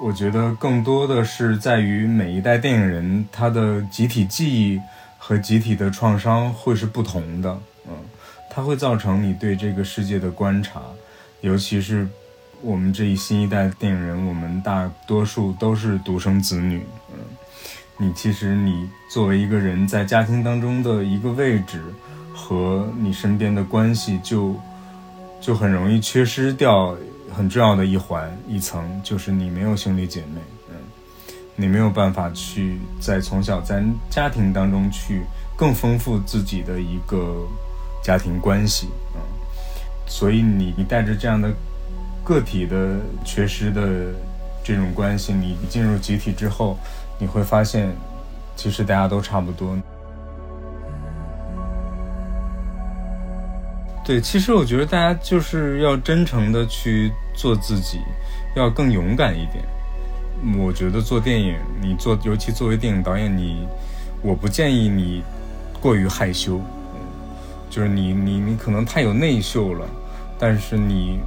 我觉得更多的是在于每一代电影人他的集体记忆和集体的创伤会是不同的，嗯，它会造成你对这个世界的观察，尤其是我们这一新一代电影人，我们大多数都是独生子女，嗯，你其实你作为一个人在家庭当中的一个位置和你身边的关系就。就很容易缺失掉很重要的一环一层，就是你没有兄弟姐妹，嗯，你没有办法去在从小在家庭当中去更丰富自己的一个家庭关系，嗯，所以你你带着这样的个体的缺失的这种关系，你进入集体之后，你会发现其实大家都差不多。对，其实我觉得大家就是要真诚的去做自己，要更勇敢一点。我觉得做电影，你做，尤其作为电影导演，你，我不建议你过于害羞，就是你你你可能太有内秀了，但是你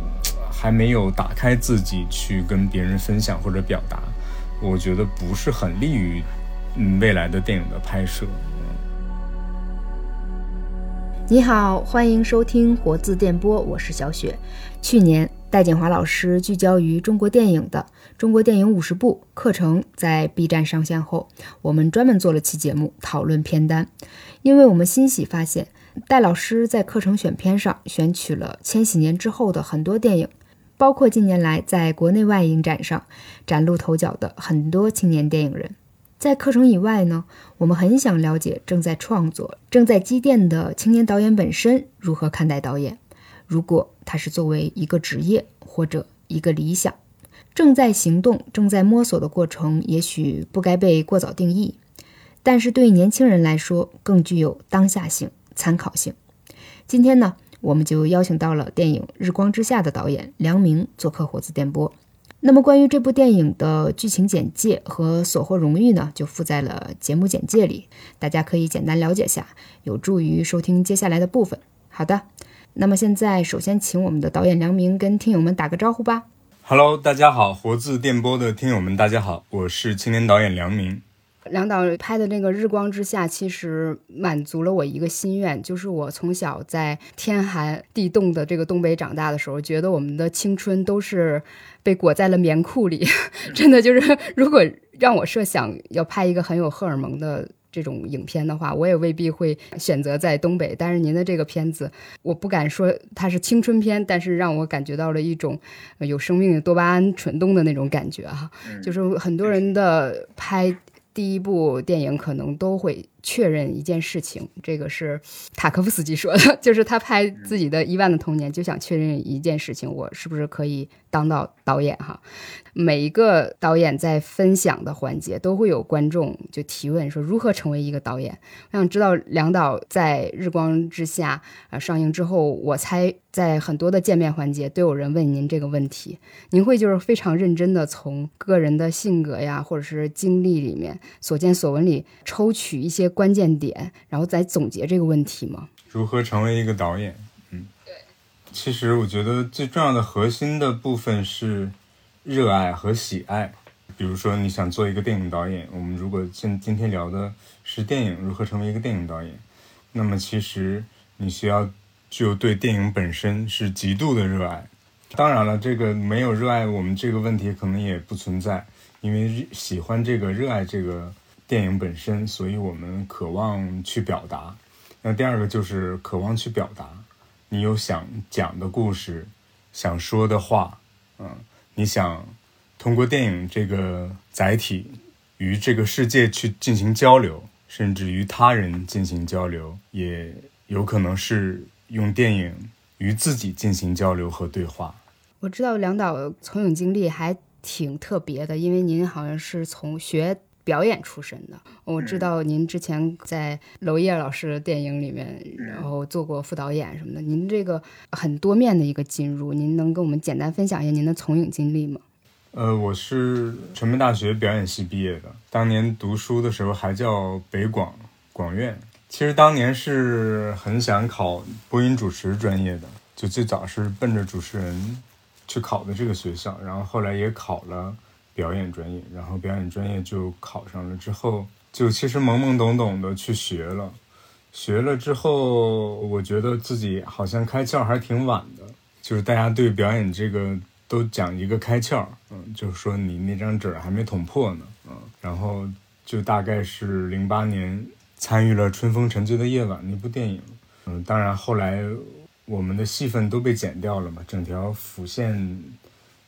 还没有打开自己去跟别人分享或者表达，我觉得不是很利于未来的电影的拍摄。你好，欢迎收听活字电波，我是小雪。去年戴锦华老师聚焦于中国电影的《中国电影五十部》课程在 B 站上线后，我们专门做了期节目讨论片单。因为我们欣喜发现，戴老师在课程选片上选取了千禧年之后的很多电影，包括近年来在国内外影展上崭露头角的很多青年电影人。在课程以外呢，我们很想了解正在创作、正在积淀的青年导演本身如何看待导演。如果他是作为一个职业或者一个理想，正在行动、正在摸索的过程，也许不该被过早定义。但是对年轻人来说，更具有当下性、参考性。今天呢，我们就邀请到了电影《日光之下》的导演梁明做客火字电波。那么，关于这部电影的剧情简介和所获荣誉呢，就附在了节目简介里，大家可以简单了解下，有助于收听接下来的部分。好的，那么现在首先请我们的导演梁明跟听友们打个招呼吧。Hello，大家好，活字电波的听友们，大家好，我是青年导演梁明。梁导拍的那个《日光之下》，其实满足了我一个心愿，就是我从小在天寒地冻的这个东北长大的时候，觉得我们的青春都是被裹在了棉裤里。真的就是，如果让我设想要拍一个很有荷尔蒙的这种影片的话，我也未必会选择在东北。但是您的这个片子，我不敢说它是青春片，但是让我感觉到了一种有生命的多巴胺蠢动的那种感觉哈。就是很多人的拍。第一部电影可能都会确认一件事情，这个是塔科夫斯基说的，就是他拍自己的《伊万的童年》就想确认一件事情：我是不是可以当到导演？哈。每一个导演在分享的环节都会有观众就提问说如何成为一个导演。我想知道梁导在《日光之下》啊上映之后，我猜在很多的见面环节都有人问您这个问题，您会就是非常认真的从个人的性格呀或者是经历里面所见所闻里抽取一些关键点，然后再总结这个问题吗？如何成为一个导演？嗯，对，其实我觉得最重要的核心的部分是。热爱和喜爱，比如说你想做一个电影导演，我们如果现今天聊的是电影如何成为一个电影导演，那么其实你需要具有对电影本身是极度的热爱。当然了，这个没有热爱，我们这个问题可能也不存在，因为喜欢这个、热爱这个电影本身，所以我们渴望去表达。那第二个就是渴望去表达，你有想讲的故事，想说的话，嗯。你想通过电影这个载体与这个世界去进行交流，甚至与他人进行交流，也有可能是用电影与自己进行交流和对话。我知道梁导从影经历还挺特别的，因为您好像是从学表演出身的。我知道您之前在娄烨老师的电影里面，然后做过副导演什么的。您这个很多面的一个进入，您能跟我们简单分享一下您的从影经历吗？呃，我是传媒大学表演系毕业的，当年读书的时候还叫北广广院。其实当年是很想考播音主持专业的，就最早是奔着主持人去考的这个学校，然后后来也考了表演专业，然后表演专业就考上了，之后就其实懵懵懂懂的去学了，学了之后，我觉得自己好像开窍还挺晚的，就是大家对表演这个都讲一个开窍，嗯，就是说你那张纸还没捅破呢，嗯，然后就大概是零八年参与了《春风沉醉的夜晚》那部电影，嗯，当然后来我们的戏份都被剪掉了嘛，整条辅线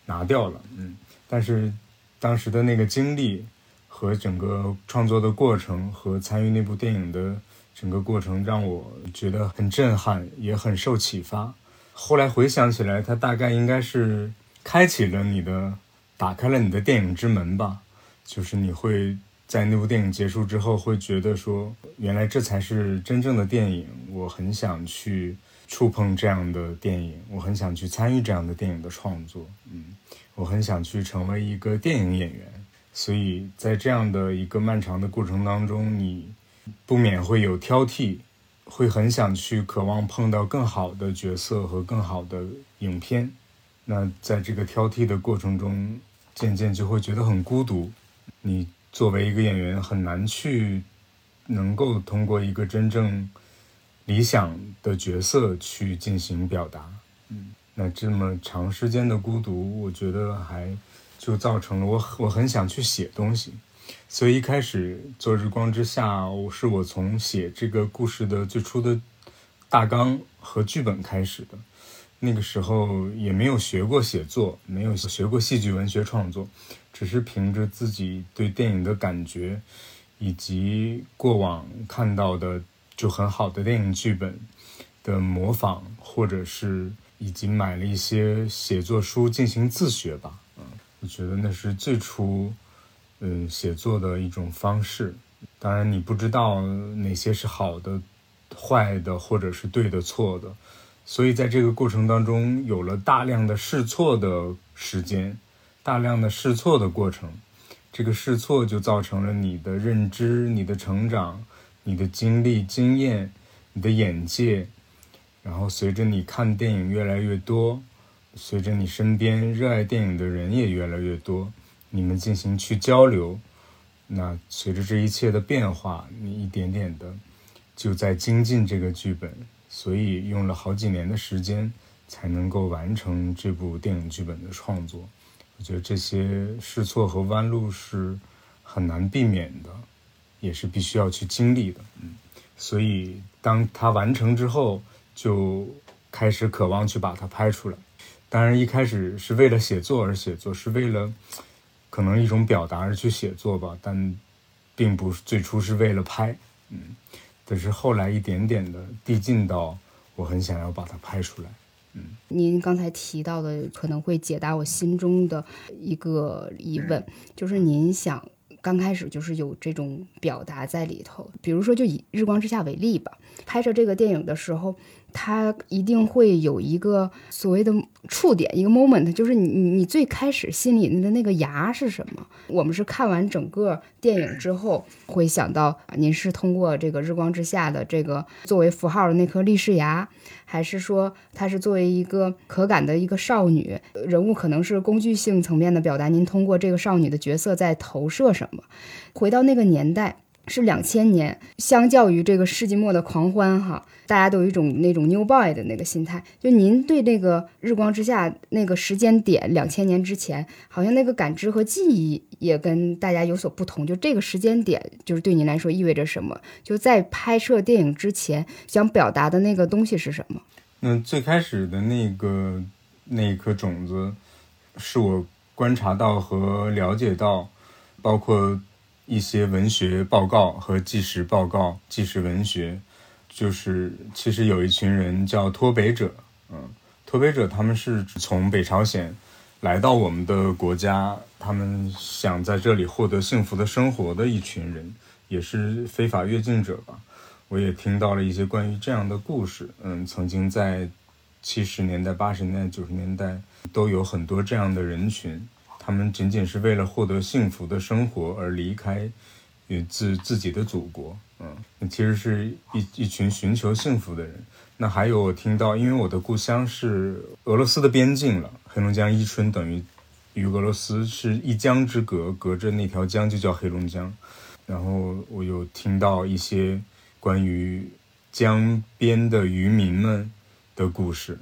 拿掉了，嗯，但是。当时的那个经历和整个创作的过程和参与那部电影的整个过程，让我觉得很震撼，也很受启发。后来回想起来，它大概应该是开启了你的，打开了你的电影之门吧。就是你会在那部电影结束之后，会觉得说，原来这才是真正的电影。我很想去触碰这样的电影，我很想去参与这样的电影的创作。嗯。我很想去成为一个电影演员，所以在这样的一个漫长的过程当中，你不免会有挑剔，会很想去渴望碰到更好的角色和更好的影片。那在这个挑剔的过程中，渐渐就会觉得很孤独。你作为一个演员，很难去能够通过一个真正理想的角色去进行表达。嗯。那这么长时间的孤独，我觉得还就造成了我我很想去写东西，所以一开始做《日光之下》，我是我从写这个故事的最初的大纲和剧本开始的。那个时候也没有学过写作，没有学过戏剧文学创作，只是凭着自己对电影的感觉，以及过往看到的就很好的电影剧本的模仿，或者是。以及买了一些写作书进行自学吧，嗯，我觉得那是最初，嗯，写作的一种方式。当然，你不知道哪些是好的、坏的，或者是对的、错的，所以在这个过程当中，有了大量的试错的时间，大量的试错的过程。这个试错就造成了你的认知、你的成长、你的经历、经验、你的眼界。然后随着你看电影越来越多，随着你身边热爱电影的人也越来越多，你们进行去交流，那随着这一切的变化，你一点点的就在精进这个剧本，所以用了好几年的时间才能够完成这部电影剧本的创作。我觉得这些试错和弯路是很难避免的，也是必须要去经历的。嗯，所以当它完成之后。就开始渴望去把它拍出来，当然一开始是为了写作而写作，是为了可能一种表达而去写作吧，但并不是最初是为了拍，嗯，但是后来一点点的递进到我很想要把它拍出来，嗯。您刚才提到的可能会解答我心中的一个疑问，就是您想。刚开始就是有这种表达在里头，比如说就以《日光之下》为例吧，拍摄这个电影的时候，它一定会有一个所谓的触点，一个 moment，就是你你你最开始心里的那个牙是什么？我们是看完整个电影之后会想到，您是通过这个《日光之下》的这个作为符号的那颗立式牙。还是说，她是作为一个可感的一个少女人物，可能是工具性层面的表达。您通过这个少女的角色在投射什么？回到那个年代。是两千年，相较于这个世纪末的狂欢，哈，大家都有一种那种 new boy 的那个心态。就您对那个日光之下那个时间点，两千年之前，好像那个感知和记忆也跟大家有所不同。就这个时间点，就是对您来说意味着什么？就在拍摄电影之前，想表达的那个东西是什么？那最开始的那个那一颗种子，是我观察到和了解到，包括。一些文学报告和纪实报告、纪实文学，就是其实有一群人叫脱北者，嗯，脱北者他们是从北朝鲜来到我们的国家，他们想在这里获得幸福的生活的一群人，也是非法越境者吧。我也听到了一些关于这样的故事，嗯，曾经在七十年代、八十年代、九十年代都有很多这样的人群。他们仅仅是为了获得幸福的生活而离开，与自自己的祖国，嗯，其实是一一群寻求幸福的人。那还有我听到，因为我的故乡是俄罗斯的边境了，黑龙江伊春等于与俄罗斯是一江之隔，隔着那条江就叫黑龙江。然后我有听到一些关于江边的渔民们的故事，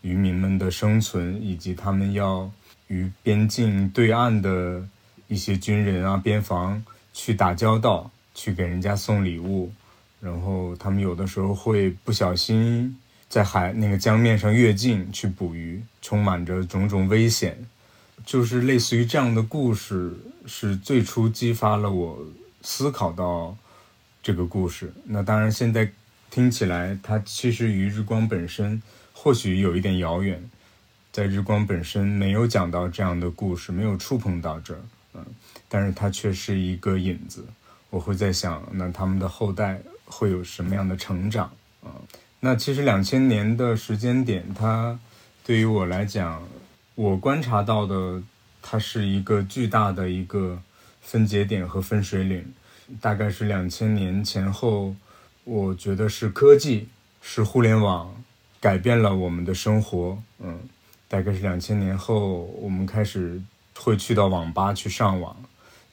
渔民们的生存，以及他们要与边境对岸的一些军人啊、边防去打交道，去给人家送礼物。然后他们有的时候会不小心在海那个江面上越境去捕鱼，充满着种种危险。就是类似于这样的故事，是最初激发了我思考到这个故事。那当然，现在听起来它其实与日光本身或许有一点遥远，在日光本身没有讲到这样的故事，没有触碰到这儿，嗯，但是它却是一个引子。我会在想，那他们的后代会有什么样的成长啊？那其实两千年的时间点，它对于我来讲。我观察到的，它是一个巨大的一个分节点和分水岭，大概是两千年前后。我觉得是科技，是互联网改变了我们的生活。嗯，大概是两千年后，我们开始会去到网吧去上网，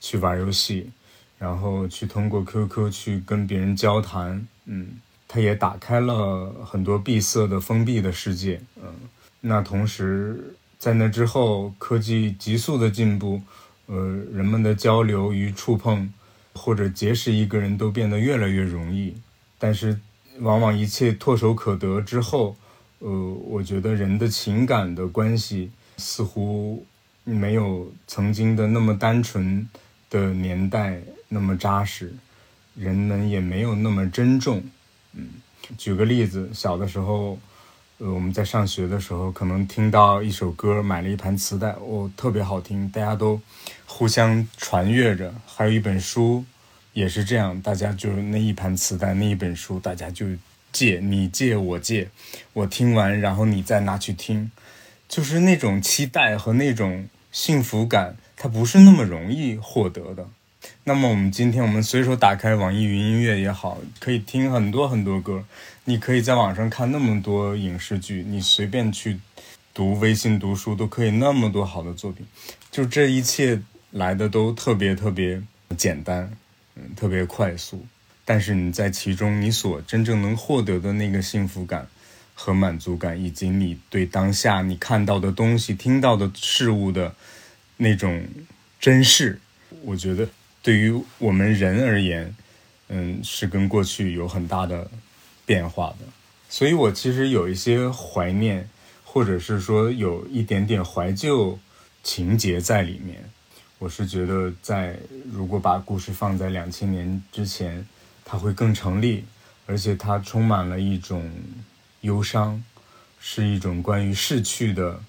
去玩游戏，然后去通过 QQ 去跟别人交谈。嗯，它也打开了很多闭塞的封闭的世界。嗯，那同时。在那之后，科技急速的进步，呃，人们的交流与触碰，或者结识一个人都变得越来越容易。但是，往往一切唾手可得之后，呃，我觉得人的情感的关系似乎没有曾经的那么单纯的年代那么扎实，人们也没有那么珍重。嗯，举个例子，小的时候。呃，我们在上学的时候，可能听到一首歌，买了一盘磁带，哦，特别好听，大家都互相传阅着。还有一本书，也是这样，大家就是那一盘磁带，那一本书，大家就借，你借我借，我听完，然后你再拿去听，就是那种期待和那种幸福感，它不是那么容易获得的。那么我们今天，我们随手打开网易云音乐也好，可以听很多很多歌。你可以在网上看那么多影视剧，你随便去读微信读书都可以那么多好的作品。就这一切来的都特别特别简单，嗯，特别快速。但是你在其中，你所真正能获得的那个幸福感和满足感，以及你对当下你看到的东西、听到的事物的那种珍视，我觉得。对于我们人而言，嗯，是跟过去有很大的变化的，所以我其实有一些怀念，或者是说有一点点怀旧情节在里面。我是觉得，在如果把故事放在两千年之前，它会更成立，而且它充满了一种忧伤，是一种关于逝去的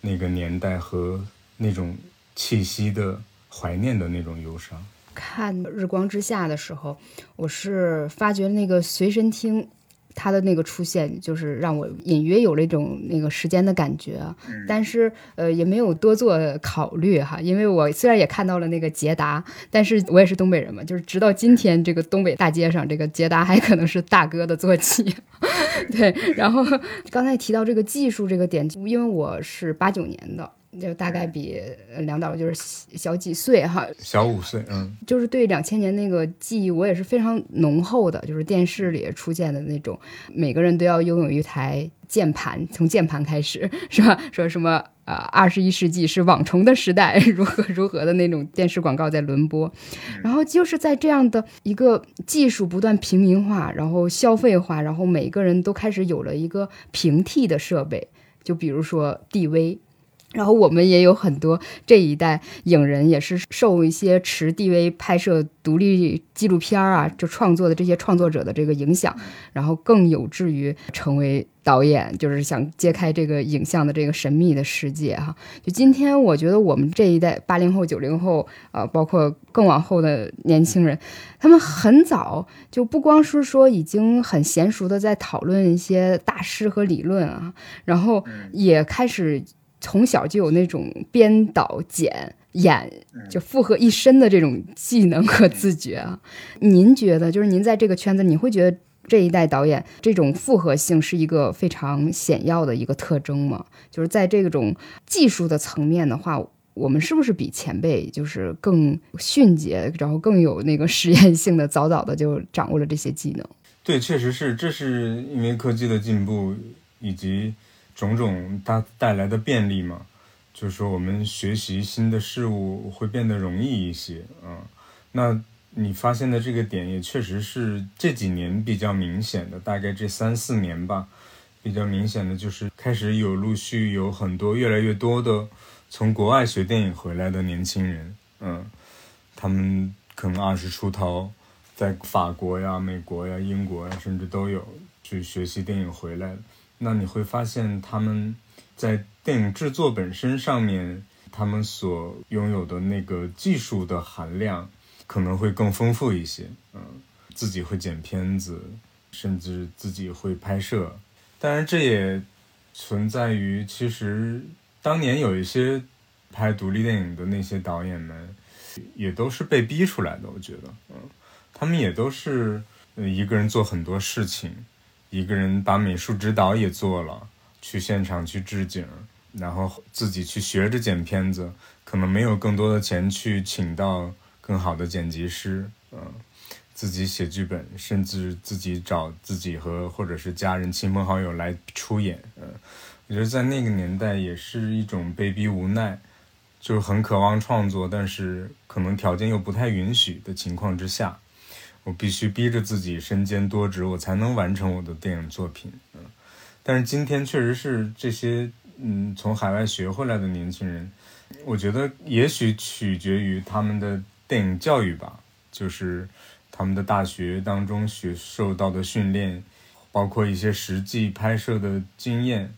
那个年代和那种气息的怀念的那种忧伤。看《日光之下》的时候，我是发觉那个随身听，它的那个出现，就是让我隐约有了一种那个时间的感觉。但是，呃，也没有多做考虑哈，因为我虽然也看到了那个捷达，但是我也是东北人嘛，就是直到今天，这个东北大街上，这个捷达还可能是大哥的坐骑。对，然后刚才提到这个技术这个点，因为我是八九年的。就大概比梁导就是小几岁哈，小五岁，嗯，就是对两千年那个记忆，我也是非常浓厚的，就是电视里出现的那种，每个人都要拥有一台键盘，从键盘开始，是吧？说什么呃，二十一世纪是网虫的时代，如何如何的那种电视广告在轮播，然后就是在这样的一个技术不断平民化，然后消费化，然后每个人都开始有了一个平替的设备，就比如说 DV。然后我们也有很多这一代影人，也是受一些持 DV 拍摄独立纪录片啊，就创作的这些创作者的这个影响，然后更有志于成为导演，就是想揭开这个影像的这个神秘的世界哈。就今天，我觉得我们这一代八零后、九零后，呃，包括更往后的年轻人，他们很早就不光是说已经很娴熟的在讨论一些大师和理论啊，然后也开始。从小就有那种编导、剪、演就复合一身的这种技能和自觉啊。您觉得，就是您在这个圈子，你会觉得这一代导演这种复合性是一个非常显要的一个特征吗？就是在这种技术的层面的话，我们是不是比前辈就是更迅捷，然后更有那个实验性的，早早的就掌握了这些技能？对，确实是，这是因为科技的进步以及种种它带来的便利嘛。就是说，我们学习新的事物会变得容易一些嗯。那你发现的这个点也确实是这几年比较明显的，大概这三四年吧，比较明显的就是开始有陆续有很多越来越多的从国外学电影回来的年轻人，嗯，他们可能二十出头，在法国呀、美国呀、英国呀，甚至都有去学习电影回来。那你会发现他们。在电影制作本身上面，他们所拥有的那个技术的含量可能会更丰富一些。嗯，自己会剪片子，甚至自己会拍摄。当然，这也存在于其实当年有一些拍独立电影的那些导演们，也都是被逼出来的。我觉得，嗯，他们也都是一个人做很多事情，一个人把美术指导也做了。去现场去置景，然后自己去学着剪片子，可能没有更多的钱去请到更好的剪辑师，嗯，自己写剧本，甚至自己找自己和或者是家人、亲朋好友来出演，嗯，我觉得在那个年代也是一种被逼无奈，就很渴望创作，但是可能条件又不太允许的情况之下，我必须逼着自己身兼多职，我才能完成我的电影作品，嗯。但是今天确实是这些嗯从海外学回来的年轻人，我觉得也许取决于他们的电影教育吧，就是他们的大学当中学受到的训练，包括一些实际拍摄的经验，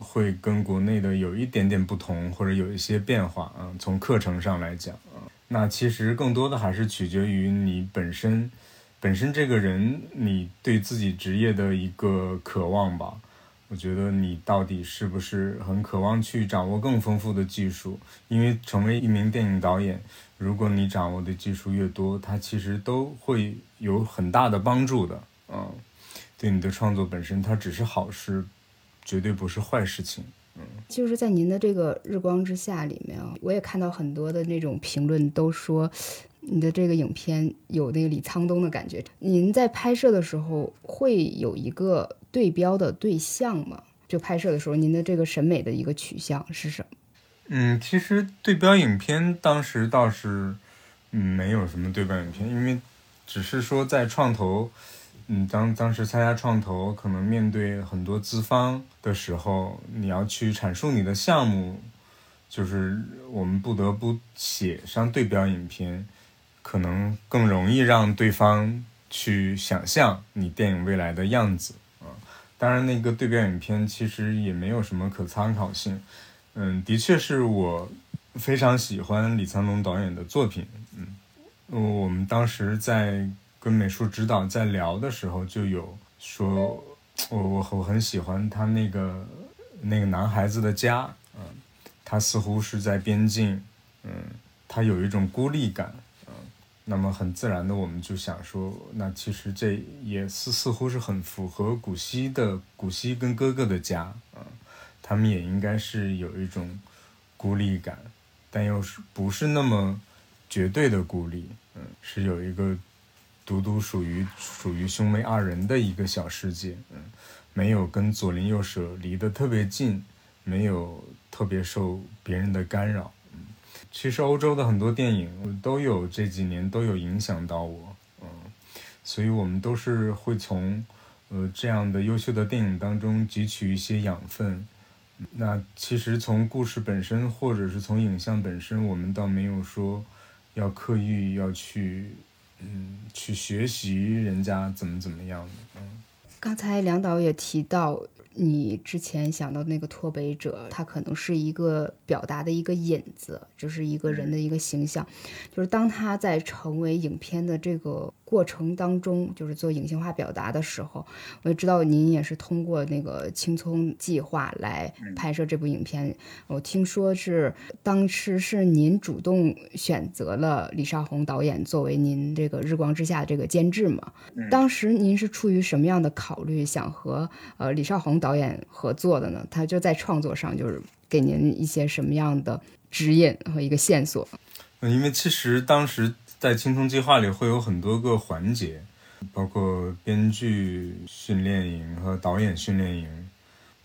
会跟国内的有一点点不同，或者有一些变化啊。从课程上来讲，那其实更多的还是取决于你本身，本身这个人你对自己职业的一个渴望吧。我觉得你到底是不是很渴望去掌握更丰富的技术？因为成为一名电影导演，如果你掌握的技术越多，它其实都会有很大的帮助的。嗯，对你的创作本身，它只是好事，绝对不是坏事情。嗯，就是在您的这个《日光之下》里面啊，我也看到很多的那种评论，都说你的这个影片有那个李沧东的感觉。您在拍摄的时候会有一个。对标的对象吗，就拍摄的时候，您的这个审美的一个取向是什么？嗯，其实对标影片当时倒是，嗯，没有什么对标影片，因为只是说在创投，嗯，当当时参加创投，可能面对很多资方的时候，你要去阐述你的项目，就是我们不得不写上对标影片，可能更容易让对方去想象你电影未来的样子啊。当然，那个对标影片其实也没有什么可参考性。嗯，的确是我非常喜欢李沧东导演的作品。嗯，我们当时在跟美术指导在聊的时候，就有说，我我我很喜欢他那个那个男孩子的家。嗯，他似乎是在边境。嗯，他有一种孤立感。嗯那么很自然的，我们就想说，那其实这也是似乎是很符合古希的古希跟哥哥的家嗯，他们也应该是有一种孤立感，但又是不是那么绝对的孤立，嗯，是有一个独独属于属于兄妹二人的一个小世界，嗯，没有跟左邻右舍离得特别近，没有特别受别人的干扰。嗯其实欧洲的很多电影都有这几年都有影响到我，嗯，所以我们都是会从，呃这样的优秀的电影当中汲取一些养分。那其实从故事本身或者是从影像本身，我们倒没有说要刻意要去，嗯，去学习人家怎么怎么样的。嗯，刚才梁导也提到。你之前想到那个脱北者，他可能是一个表达的一个引子，就是一个人的一个形象，就是当他在成为影片的这个。过程当中，就是做影像化表达的时候，我也知道您也是通过那个青葱计划来拍摄这部影片。我听说是当时是您主动选择了李少红导演作为您这个《日光之下》这个监制嘛？当时您是出于什么样的考虑，想和呃李少红导演合作的呢？他就在创作上就是。给您一些什么样的指引和一个线索？嗯，因为其实当时在青葱计划里会有很多个环节，包括编剧训练营和导演训练营。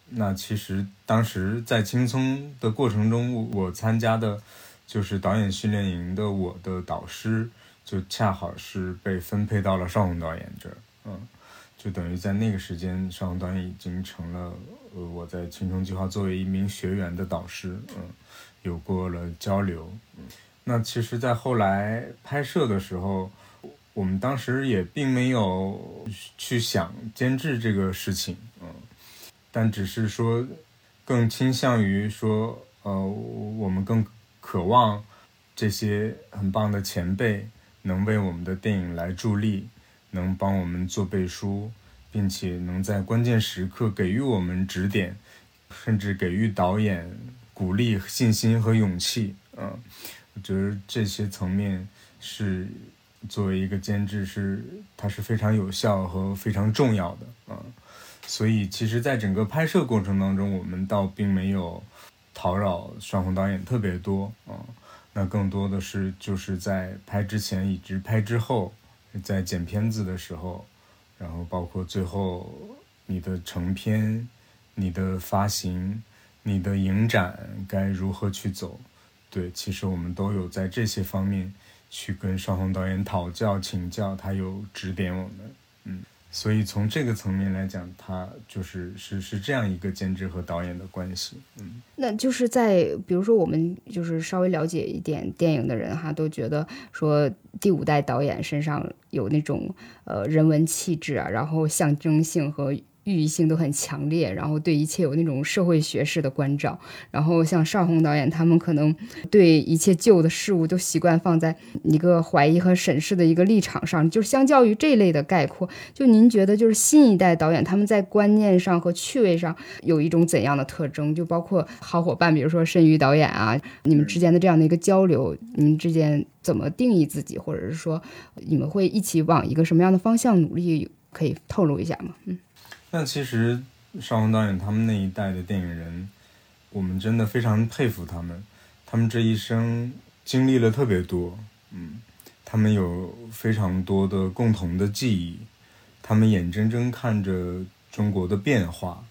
那其实当时在青葱的过程中，我参加的就是导演训练营的，我的导师就恰好是被分配到了邵红导演这儿，嗯，就等于在那个时间，邵红导演已经成了呃我在青葱计划作为一名学员的导师，嗯，有过了交流，嗯，那其实，在后来拍摄的时候，我们当时也并没有去想监制这个事情，嗯。但只是说，更倾向于说，呃，我们更渴望这些很棒的前辈能为我们的电影来助力，能帮我们做背书，并且能在关键时刻给予我们指点，甚至给予导演鼓励、信心和勇气。嗯，我觉得这些层面是作为一个监制是它是非常有效和非常重要的。嗯。所以，其实，在整个拍摄过程当中，我们倒并没有讨扰双红导演特别多啊。那更多的是就是在拍之前以及拍之后，在剪片子的时候，然后包括最后你的成片、你的发行、你的影展该如何去走，对，其实我们都有在这些方面去跟邵红导演讨教、请教，他有指点我们，嗯。所以从这个层面来讲，他就是是是这样一个监制和导演的关系，嗯，那就是在比如说我们就是稍微了解一点电影的人哈，都觉得说第五代导演身上有那种呃人文气质啊，然后象征性和。寓意性都很强烈，然后对一切有那种社会学式的关照。然后像邵红导演，他们可能对一切旧的事物都习惯放在一个怀疑和审视的一个立场上。就是相较于这类的概括，就您觉得就是新一代导演他们在观念上和趣味上有一种怎样的特征？就包括好伙伴，比如说申瑜导演啊，你们之间的这样的一个交流，你们之间怎么定义自己，或者是说你们会一起往一个什么样的方向努力？可以透露一下吗？嗯。那其实邵红导演他们那一代的电影人，我们真的非常佩服他们。他们这一生经历了特别多，嗯，他们有非常多的共同的记忆，他们眼睁睁看着中国的变化，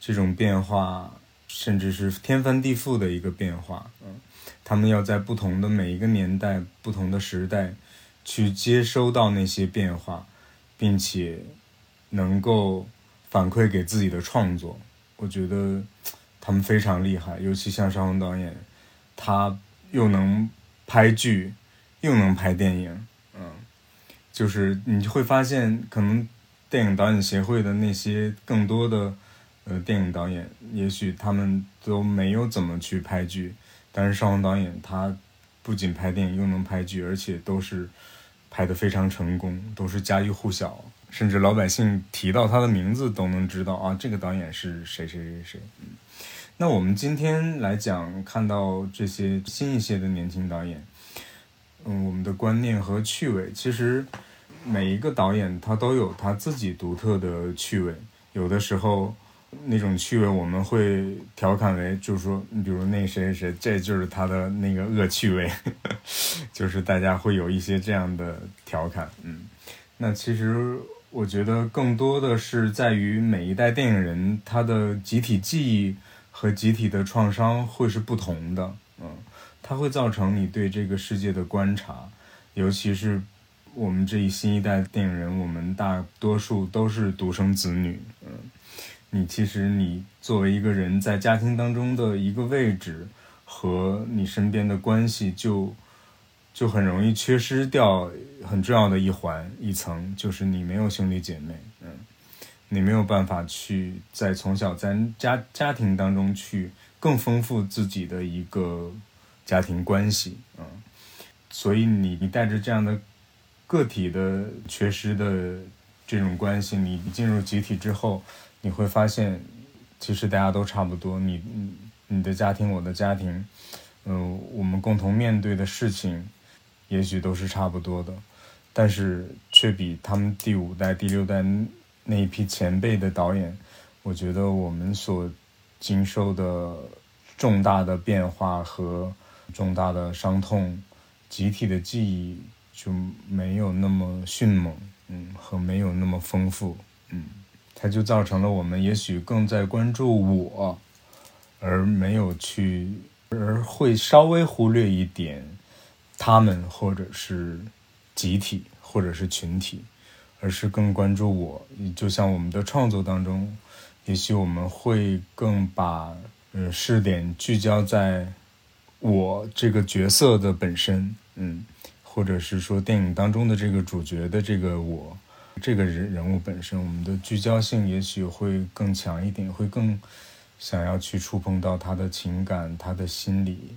这种变化甚至是天翻地覆的一个变化，嗯，他们要在不同的每一个年代、不同的时代去接收到那些变化，并且能够。反馈给自己的创作，我觉得他们非常厉害，尤其像邵红导演，他又能拍剧，又能拍电影，嗯，就是你会发现，可能电影导演协会的那些更多的呃电影导演，也许他们都没有怎么去拍剧，但是邵红导演他不仅拍电影，又能拍剧，而且都是拍得非常成功，都是家喻户晓。甚至老百姓提到他的名字都能知道啊，这个导演是谁谁谁谁。那我们今天来讲，看到这些新一些的年轻导演，嗯，我们的观念和趣味，其实每一个导演他都有他自己独特的趣味。有的时候那种趣味我们会调侃为，就是说，你比如那谁谁谁，这就是他的那个恶趣味，就是大家会有一些这样的调侃。嗯，那其实。我觉得更多的是在于每一代电影人他的集体记忆和集体的创伤会是不同的，嗯，它会造成你对这个世界的观察，尤其是我们这一新一代电影人，我们大多数都是独生子女，嗯，你其实你作为一个人在家庭当中的一个位置和你身边的关系就。就很容易缺失掉很重要的一环一层，就是你没有兄弟姐妹，嗯，你没有办法去在从小在家家庭当中去更丰富自己的一个家庭关系，嗯，所以你你带着这样的个体的缺失的这种关系，你进入集体之后，你会发现其实大家都差不多，你你的家庭我的家庭，嗯，我们共同面对的事情。也许都是差不多的，但是却比他们第五代、第六代那一批前辈的导演，我觉得我们所经受的重大的变化和重大的伤痛，集体的记忆就没有那么迅猛，嗯，和没有那么丰富，嗯，它就造成了我们也许更在关注我，而没有去，而会稍微忽略一点他们或者是集体或者是群体，而是更关注我，就像我们的创作当中。也许我们会更把呃视点聚焦在我这个角色的本身，嗯，或者是说电影当中的这个主角的这个我这个人人物本身，我们的聚焦性也许会更强一点，会更想要去触碰到他的情感、他的心理，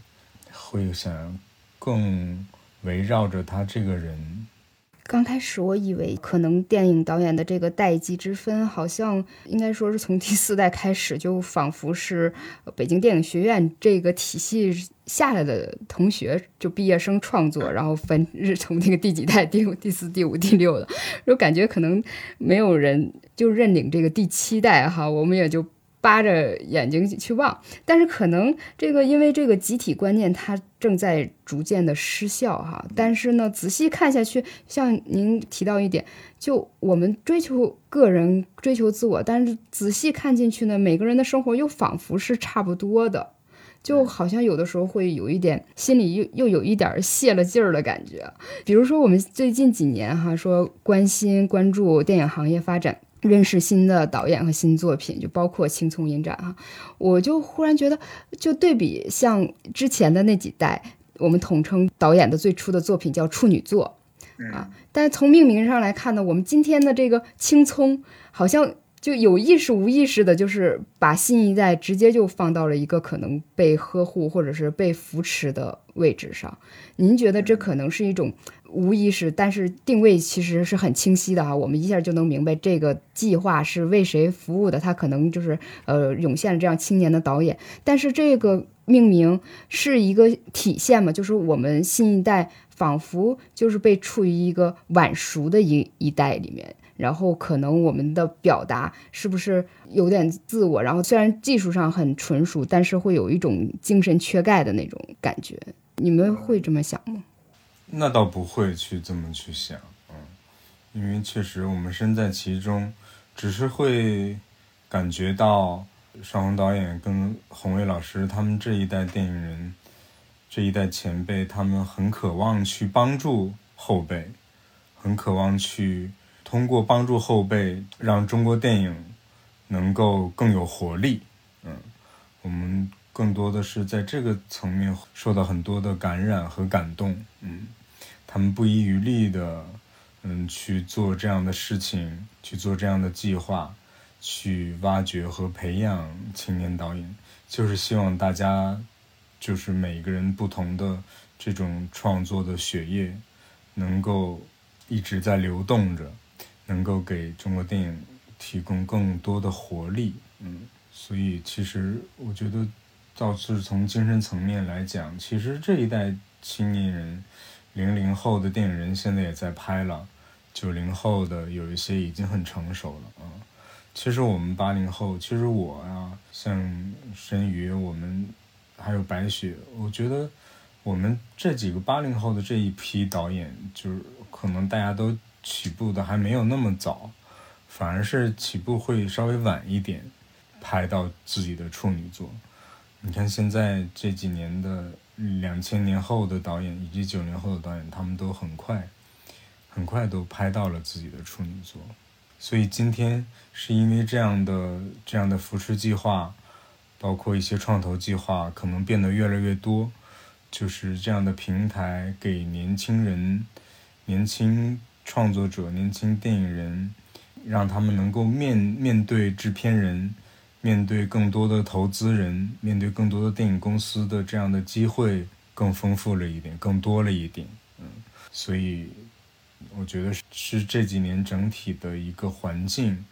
会想更围绕着他这个人。刚开始我以为可能电影导演的这个代际之分，好像应该说是从第四代开始，就仿佛是北京电影学院这个体系下来的同学，就毕业生创作，然后分是从那个第几代，第五、第四、第五、第六的，就感觉可能没有人就认领这个第七代哈，我们也就。扒着眼睛去望，但是可能这个因为这个集体观念它正在逐渐的失效哈。但是呢，仔细看下去，像您提到一点，就我们追求个人、追求自我，但是仔细看进去呢，每个人的生活又仿佛是差不多的，就好像有的时候会有一点心里又又有一点泄了劲儿的感觉。比如说我们最近几年哈，说关心关注电影行业发展。认识新的导演和新作品，就包括青葱影展哈，我就忽然觉得，就对比像之前的那几代，我们统称导演的最初的作品叫处女作，啊，但从命名上来看呢，我们今天的这个青葱好像就有意识无意识的，就是把新一代直接就放到了一个可能被呵护或者是被扶持的位置上。您觉得这可能是一种？无意识，但是定位其实是很清晰的哈，我们一下就能明白这个计划是为谁服务的。他可能就是呃涌现了这样青年的导演，但是这个命名是一个体现嘛，就是我们新一代仿佛就是被处于一个晚熟的一一代里面，然后可能我们的表达是不是有点自我，然后虽然技术上很纯熟，但是会有一种精神缺钙的那种感觉。你们会这么想吗？那倒不会去这么去想，嗯，因为确实我们身在其中，只是会感觉到邵红导演跟洪伟老师他们这一代电影人，这一代前辈，他们很渴望去帮助后辈，很渴望去通过帮助后辈，让中国电影能够更有活力，嗯，我们更多的是在这个层面受到很多的感染和感动，嗯。他们不遗余力的，嗯，去做这样的事情，去做这样的计划，去挖掘和培养青年导演，就是希望大家，就是每个人不同的这种创作的血液，能够一直在流动着，能够给中国电影提供更多的活力。嗯，所以其实我觉得，倒是从精神层面来讲，其实这一代青年人。零零后的电影人现在也在拍了，九零后的有一些已经很成熟了啊。其实我们八零后，其实我呀，像申鱼，我们还有白雪，我觉得我们这几个八零后的这一批导演，就是可能大家都起步的还没有那么早，反而是起步会稍微晚一点，拍到自己的处女作。你看现在这几年的。两千年后的导演以及九零后的导演，他们都很快，很快都拍到了自己的处女作。所以今天是因为这样的这样的扶持计划，包括一些创投计划，可能变得越来越多。就是这样的平台，给年轻人、年轻创作者、年轻电影人，让他们能够面面对制片人。面对更多的投资人，面对更多的电影公司的这样的机会更丰富了一点，更多了一点，嗯，所以我觉得是这几年整体的一个环境，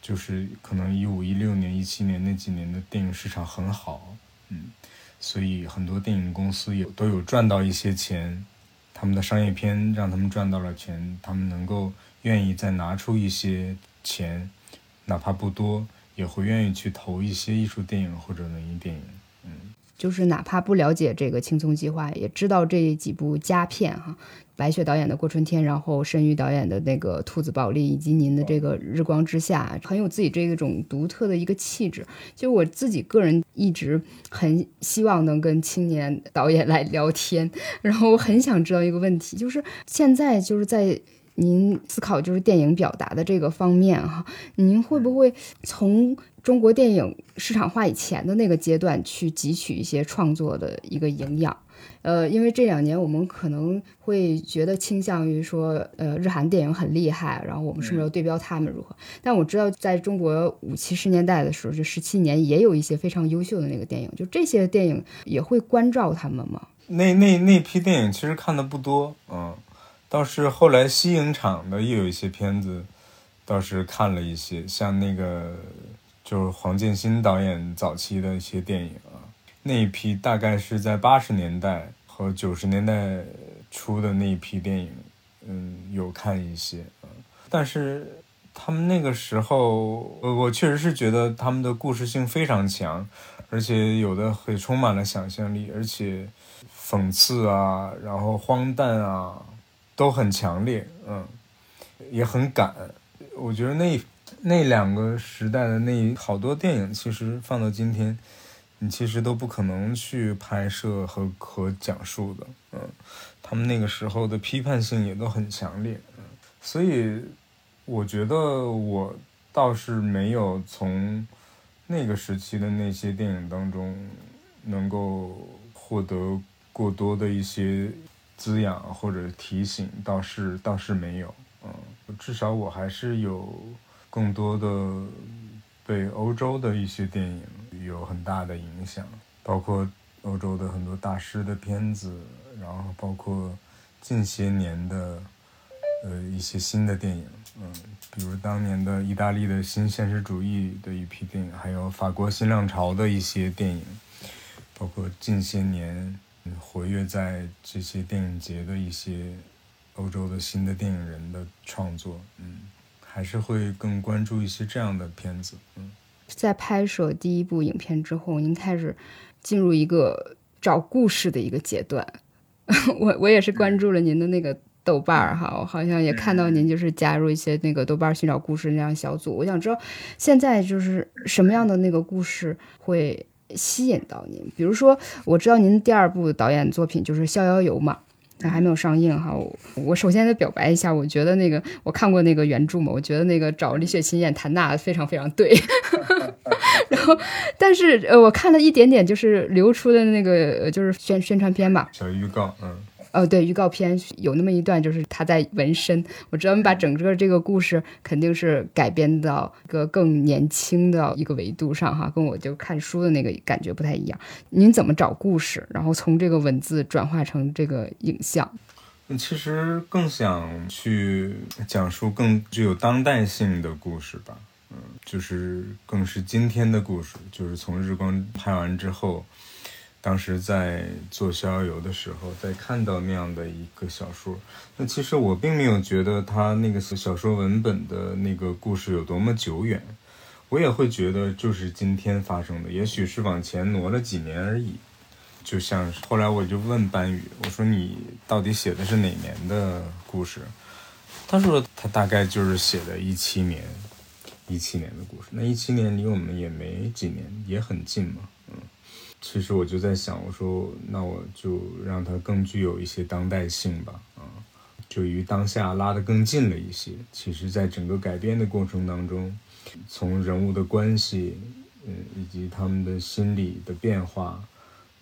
就是可能一五一六年、一七年那几年的电影市场很好，嗯，所以很多电影公司有都有赚到一些钱，他们的商业片让他们赚到了钱，他们能够愿意再拿出一些钱，哪怕不多。也会愿意去投一些艺术电影或者文艺电影，嗯，就是哪怕不了解这个青葱计划，也知道这几部佳片哈，白雪导演的《过春天》，然后申玉导演的那个《兔子宝莉》，以及您的这个《日光之下》，很有自己这种独特的一个气质。就我自己个人一直很希望能跟青年导演来聊天，然后我很想知道一个问题，就是现在就是在您思考就是电影表达的这个方面哈，您会不会从？中国电影市场化以前的那个阶段，去汲取一些创作的一个营养，呃，因为这两年我们可能会觉得倾向于说，呃，日韩电影很厉害，然后我们是不是要对标他们如何？但我知道，在中国五七十年代的时候，就十七年也有一些非常优秀的那个电影，就这些电影也会关照他们吗？那那那批电影其实看的不多，嗯，倒是后来西影厂的也有一些片子，倒是看了一些，像那个。就是黄建新导演早期的一些电影啊，那一批大概是在八十年代和九十年代初的那一批电影，嗯，有看一些啊。但是他们那个时候，呃，我确实是觉得他们的故事性非常强，而且有的很充满了想象力，而且讽刺啊，然后荒诞啊，都很强烈，嗯，也很敢。我觉得那。那两个时代的那好多电影，其实放到今天，你其实都不可能去拍摄和和讲述的。嗯，他们那个时候的批判性也都很强烈。嗯，所以我觉得我倒是没有从那个时期的那些电影当中能够获得过多的一些滋养或者提醒，倒是倒是没有。嗯，至少我还是有。更多的被欧洲的一些电影有很大的影响，包括欧洲的很多大师的片子，然后包括近些年的呃一些新的电影，嗯，比如当年的意大利的新现实主义的一批电影，还有法国新浪潮的一些电影，包括近些年活跃在这些电影节的一些欧洲的新的电影人的创作，嗯。还是会更关注一些这样的片子。嗯，在拍摄第一部影片之后，您开始进入一个找故事的一个阶段。我我也是关注了您的那个豆瓣儿哈，我好像也看到您就是加入一些那个豆瓣寻找故事那样小组。我想知道现在就是什么样的那个故事会吸引到您？比如说，我知道您第二部导演作品就是《逍遥游》嘛。但还没有上映哈，我首先得表白一下，我觉得那个我看过那个原著嘛，我觉得那个找李雪琴演谭娜非常非常对。然后，但是呃，我看了一点点，就是流出的那个就是宣宣传片吧，小预告，嗯。呃，对，预告片有那么一段，就是他在纹身。我知道你把整个这个故事肯定是改编到一个更年轻的一个维度上，哈，跟我就看书的那个感觉不太一样。您怎么找故事，然后从这个文字转化成这个影像？其实更想去讲述更具有当代性的故事吧，嗯，就是更是今天的故事，就是从日光拍完之后。当时在做《逍遥游》的时候，在看到那样的一个小说，那其实我并没有觉得他那个小说文本的那个故事有多么久远，我也会觉得就是今天发生的，也许是往前挪了几年而已。就像后来我就问班宇，我说你到底写的是哪年的故事？他说他大概就是写的一七年，一七年的故事。那一七年离我们也没几年，也很近嘛。其实我就在想，我说那我就让它更具有一些当代性吧，啊，就与当下拉得更近了一些。其实，在整个改编的过程当中，从人物的关系，嗯，以及他们的心理的变化，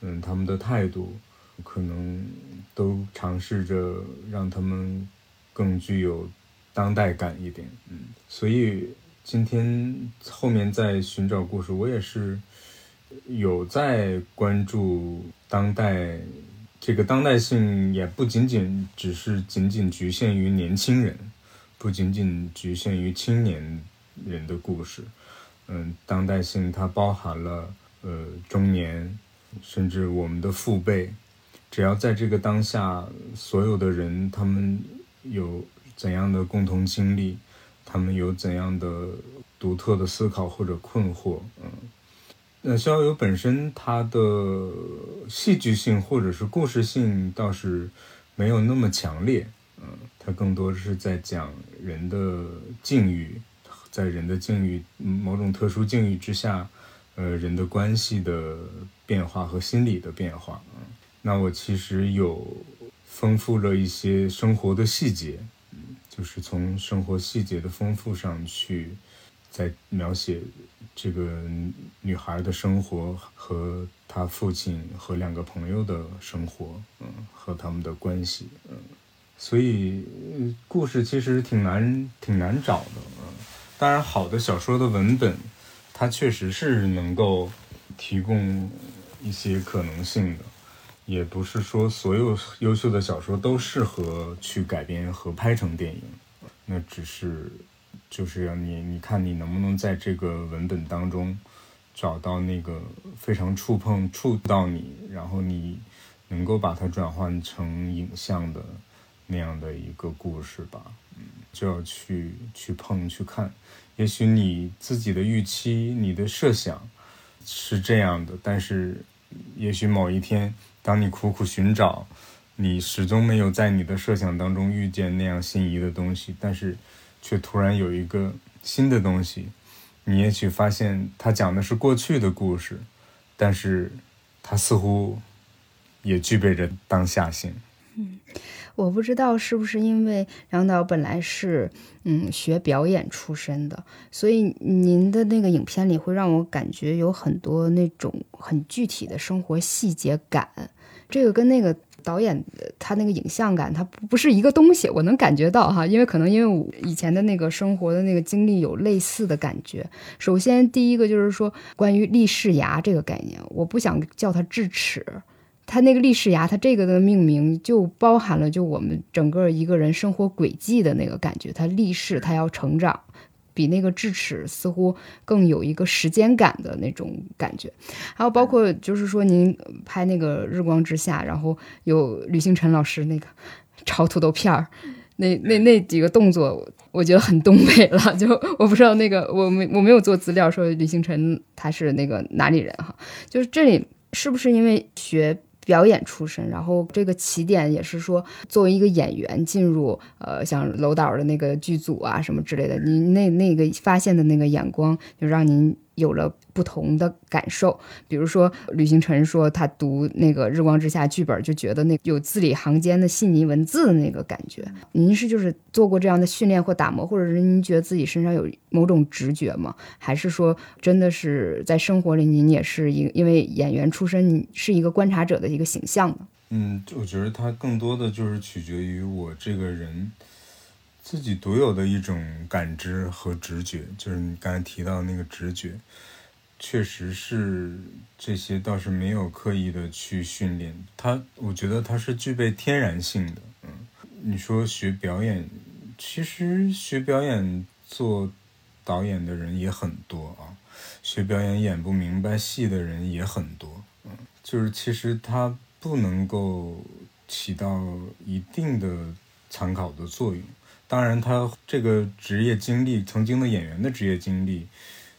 嗯，他们的态度，可能都尝试着让他们更具有当代感一点，嗯。所以今天后面在寻找故事，我也是。有在关注当代，这个当代性也不仅仅只是仅仅局限于年轻人，不仅仅局限于青年人的故事，嗯，当代性它包含了呃中年，甚至我们的父辈，只要在这个当下，所有的人他们有怎样的共同经历，他们有怎样的独特的思考或者困惑，嗯。那逍遥游本身它的戏剧性或者是故事性倒是没有那么强烈，嗯，它更多是在讲人的境遇，在人的境遇某种特殊境遇之下，呃，人的关系的变化和心理的变化，嗯，那我其实有丰富了一些生活的细节，嗯，就是从生活细节的丰富上去。在描写这个女孩的生活和她父亲和两个朋友的生活，嗯，和他们的关系，嗯，所以故事其实挺难挺难找的，嗯，当然好的小说的文本，它确实是能够提供一些可能性的，也不是说所有优秀的小说都适合去改编和拍成电影，那只是。就是你，你看你能不能在这个文本当中找到那个非常触碰、触到你，然后你能够把它转换成影像的那样的一个故事吧。嗯，就要去去碰、去看。也许你自己的预期、你的设想是这样的，但是也许某一天，当你苦苦寻找，你始终没有在你的设想当中遇见那样心仪的东西，但是。却突然有一个新的东西，你也许发现它讲的是过去的故事，但是它似乎也具备着当下性。嗯，我不知道是不是因为梁导本来是嗯学表演出身的，所以您的那个影片里会让我感觉有很多那种很具体的生活细节感，这个跟那个。导演他那个影像感，他不不是一个东西，我能感觉到哈，因为可能因为我以前的那个生活的那个经历有类似的感觉。首先第一个就是说关于立式牙这个概念，我不想叫它智齿，它那个立式牙，它这个的命名就包含了就我们整个一个人生活轨迹的那个感觉，它立式，它要成长。比那个智齿似乎更有一个时间感的那种感觉，还有包括就是说您拍那个日光之下，然后有吕星辰老师那个 炒土豆片儿，那那那几个动作，我觉得很东北了。就我不知道那个我没我没有做资料说吕星辰他是那个哪里人哈，就是这里是不是因为学？表演出身，然后这个起点也是说，作为一个演员进入呃像楼导的那个剧组啊什么之类的，您那那个发现的那个眼光，就让您。有了不同的感受，比如说吕星辰说他读那个《日光之下》剧本，就觉得那有字里行间的细腻文字的那个感觉。您是就是做过这样的训练或打磨，或者是您觉得自己身上有某种直觉吗？还是说真的是在生活里您也是一因为演员出身，你是一个观察者的一个形象呢？嗯，我觉得它更多的就是取决于我这个人。自己独有的一种感知和直觉，就是你刚才提到的那个直觉，确实是这些倒是没有刻意的去训练它。我觉得它是具备天然性的。嗯，你说学表演，其实学表演做导演的人也很多啊，学表演演不明白戏的人也很多。嗯，就是其实它不能够起到一定的参考的作用。当然，他这个职业经历，曾经的演员的职业经历，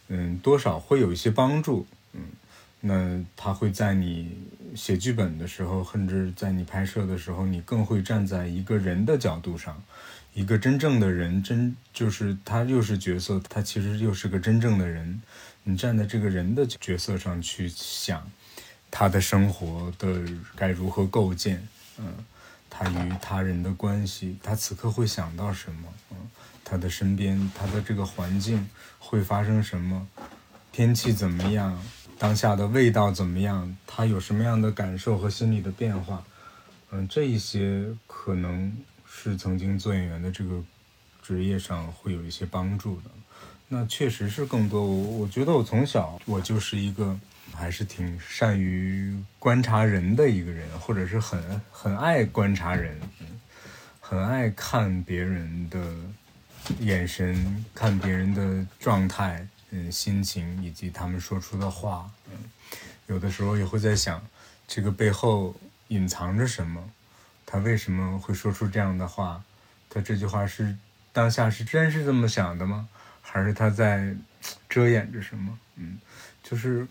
嗯，多少会有一些帮助，嗯，那他会在你写剧本的时候，甚至在你拍摄的时候，你更会站在一个人的角度上，一个真正的人，真就是他又是角色，他其实又是个真正的人，你站在这个人的角色上去想他的生活的该如何构建，嗯。他与他人的关系，他此刻会想到什么？嗯，他的身边，他的这个环境会发生什么？天气怎么样？当下的味道怎么样？他有什么样的感受和心理的变化？嗯，这一些可能是曾经做演员的这个职业上会有一些帮助的。那确实是更多。我我觉得我从小我就是一个。还是挺善于观察人的一个人，或者是很很爱观察人，很爱看别人的眼神，看别人的状态，嗯，心情以及他们说出的话，嗯，有的时候也会在想，这个背后隐藏着什么？他为什么会说出这样的话？他这句话是当下是真是这么想的吗？还是他在遮掩着什么？嗯，就是。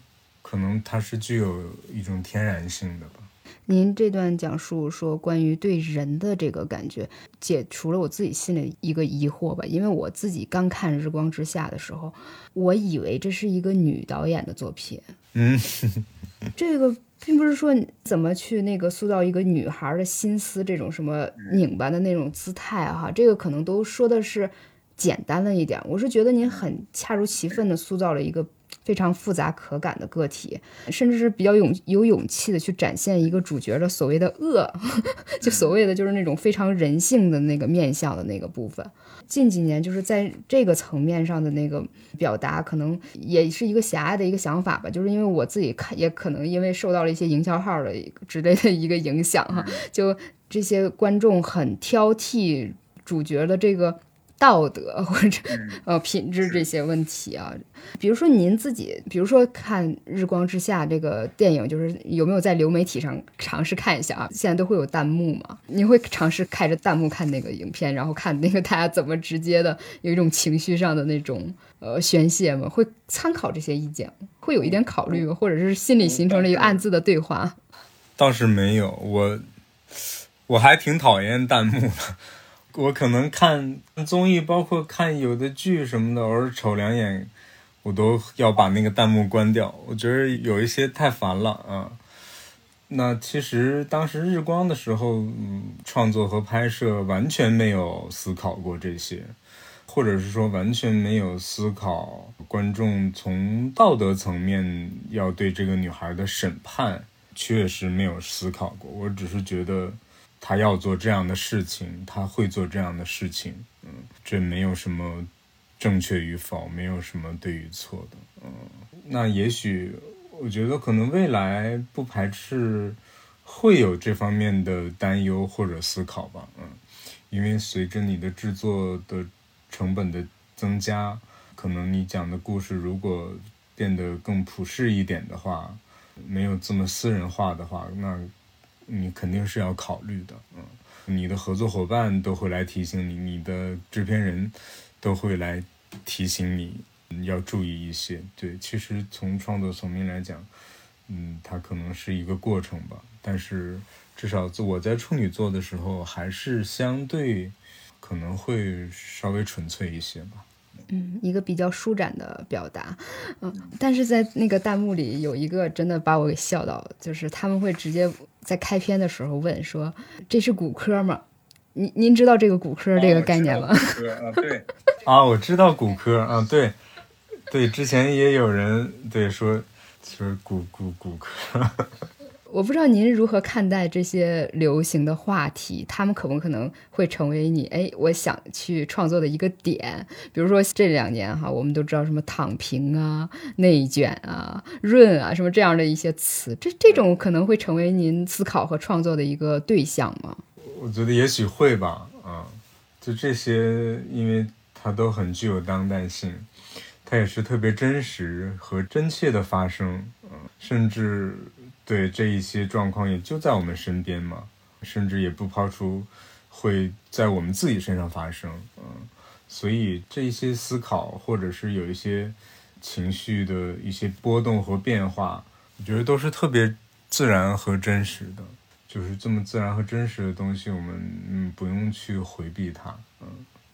可能它是具有一种天然性的吧。您这段讲述说关于对人的这个感觉，解除了我自己心里一个疑惑吧。因为我自己刚看《日光之下》的时候，我以为这是一个女导演的作品。嗯，这个并不是说怎么去那个塑造一个女孩的心思，这种什么拧巴的那种姿态哈，这个可能都说的是简单了一点。我是觉得您很恰如其分的塑造了一个。非常复杂可感的个体，甚至是比较勇有勇气的去展现一个主角的所谓的恶，就所谓的就是那种非常人性的那个面相的那个部分。近几年就是在这个层面上的那个表达，可能也是一个狭隘的一个想法吧。就是因为我自己看，也可能因为受到了一些营销号的之类的一个影响哈，就这些观众很挑剔主角的这个。道德或者呃品质这些问题啊，比如说您自己，比如说看《日光之下》这个电影，就是有没有在流媒体上尝试看一下啊？现在都会有弹幕嘛？你会尝试开着弹幕看那个影片，然后看那个大家怎么直接的有一种情绪上的那种呃宣泄吗？会参考这些意见会有一点考虑吗，或者是心里形成了一个暗自的对话？倒是没有，我我还挺讨厌弹幕的。我可能看综艺，包括看有的剧什么的，偶尔瞅两眼，我都要把那个弹幕关掉。我觉得有一些太烦了啊。那其实当时日光的时候，创作和拍摄完全没有思考过这些，或者是说完全没有思考观众从道德层面要对这个女孩的审判，确实没有思考过。我只是觉得。他要做这样的事情，他会做这样的事情，嗯，这没有什么正确与否，没有什么对与错的，嗯，那也许我觉得可能未来不排斥会有这方面的担忧或者思考吧，嗯，因为随着你的制作的成本的增加，可能你讲的故事如果变得更普世一点的话，没有这么私人化的话，那。你肯定是要考虑的，嗯，你的合作伙伴都会来提醒你，你的制片人都会来提醒你要注意一些。对，其实从创作层面来讲，嗯，它可能是一个过程吧。但是至少我在处女座的时候，还是相对可能会稍微纯粹一些吧。嗯，一个比较舒展的表达，嗯，但是在那个弹幕里有一个真的把我给笑到，就是他们会直接在开篇的时候问说：“这是骨科吗？”您您知道这个骨科这个概念吗？骨科啊，对 啊，我知道骨科啊，对对，之前也有人对说就是骨骨骨科。我不知道您如何看待这些流行的话题，他们可不可能会成为你哎，我想去创作的一个点？比如说这两年哈，我们都知道什么躺平啊、内卷啊、润啊，什么这样的一些词，这这种可能会成为您思考和创作的一个对象吗？我觉得也许会吧，啊，就这些，因为它都很具有当代性，它也是特别真实和真切的发生，嗯，甚至。对这一些状况也就在我们身边嘛，甚至也不抛出会在我们自己身上发生，嗯，所以这一些思考或者是有一些情绪的一些波动和变化，我觉得都是特别自然和真实的，就是这么自然和真实的东西，我们嗯不用去回避它，嗯。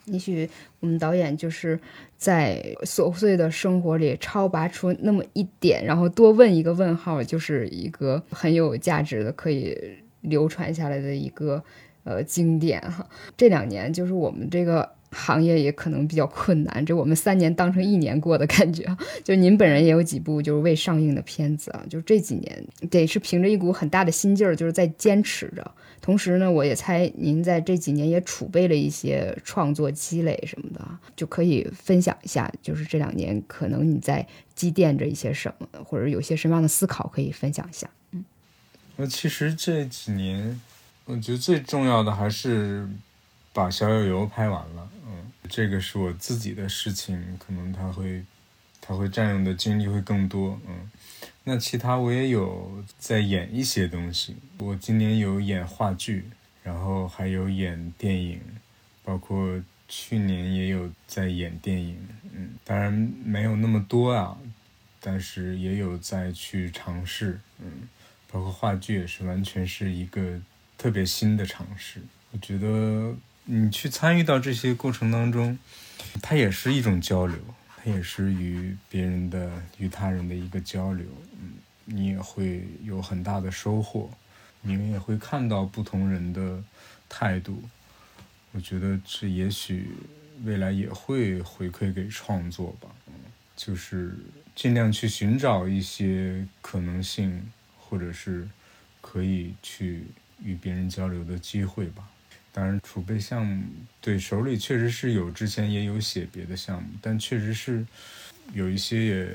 也许我们导演就是在琐碎的生活里超拔出那么一点，然后多问一个问号，就是一个很有价值的、可以流传下来的一个呃经典哈。这两年就是我们这个。行业也可能比较困难，这我们三年当成一年过的感觉。就您本人也有几部就是未上映的片子啊，就这几年得是凭着一股很大的心劲儿，就是在坚持着。同时呢，我也猜您在这几年也储备了一些创作积累什么的，就可以分享一下。就是这两年可能你在积淀着一些什么，或者有些什么样的思考可以分享一下。嗯，那其实这几年我觉得最重要的还是把《小友游》拍完了。嗯这个是我自己的事情，可能他会，他会占用的精力会更多，嗯，那其他我也有在演一些东西，我今年有演话剧，然后还有演电影，包括去年也有在演电影，嗯，当然没有那么多啊，但是也有在去尝试，嗯，包括话剧也是完全是一个特别新的尝试。我觉得你去参与到这些过程当中，它也是一种交流，也是与别人的、与他人的一个交流，嗯，你也会有很大的收获，你们也会看到不同人的态度。我觉得这也许未来也会回馈给创作吧，嗯，就是尽量去寻找一些可能性，或者是可以去与别人交流的机会吧。当然，储备项目对手里确实是有，之前也有写别的项目，但确实是有一些也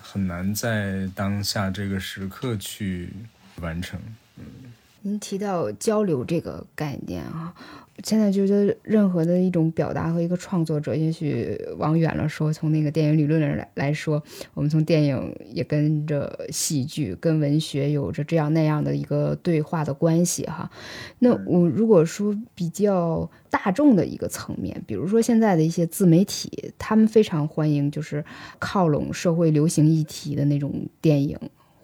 很难在当下这个时刻去完成。嗯，您提到交流这个概念啊。现在觉得任何的一种表达和一个创作者，也许往远了说，从那个电影理论来来说，我们从电影也跟着戏剧、跟文学有着这样那样的一个对话的关系哈。那我如果说比较大众的一个层面，比如说现在的一些自媒体，他们非常欢迎就是靠拢社会流行议题的那种电影。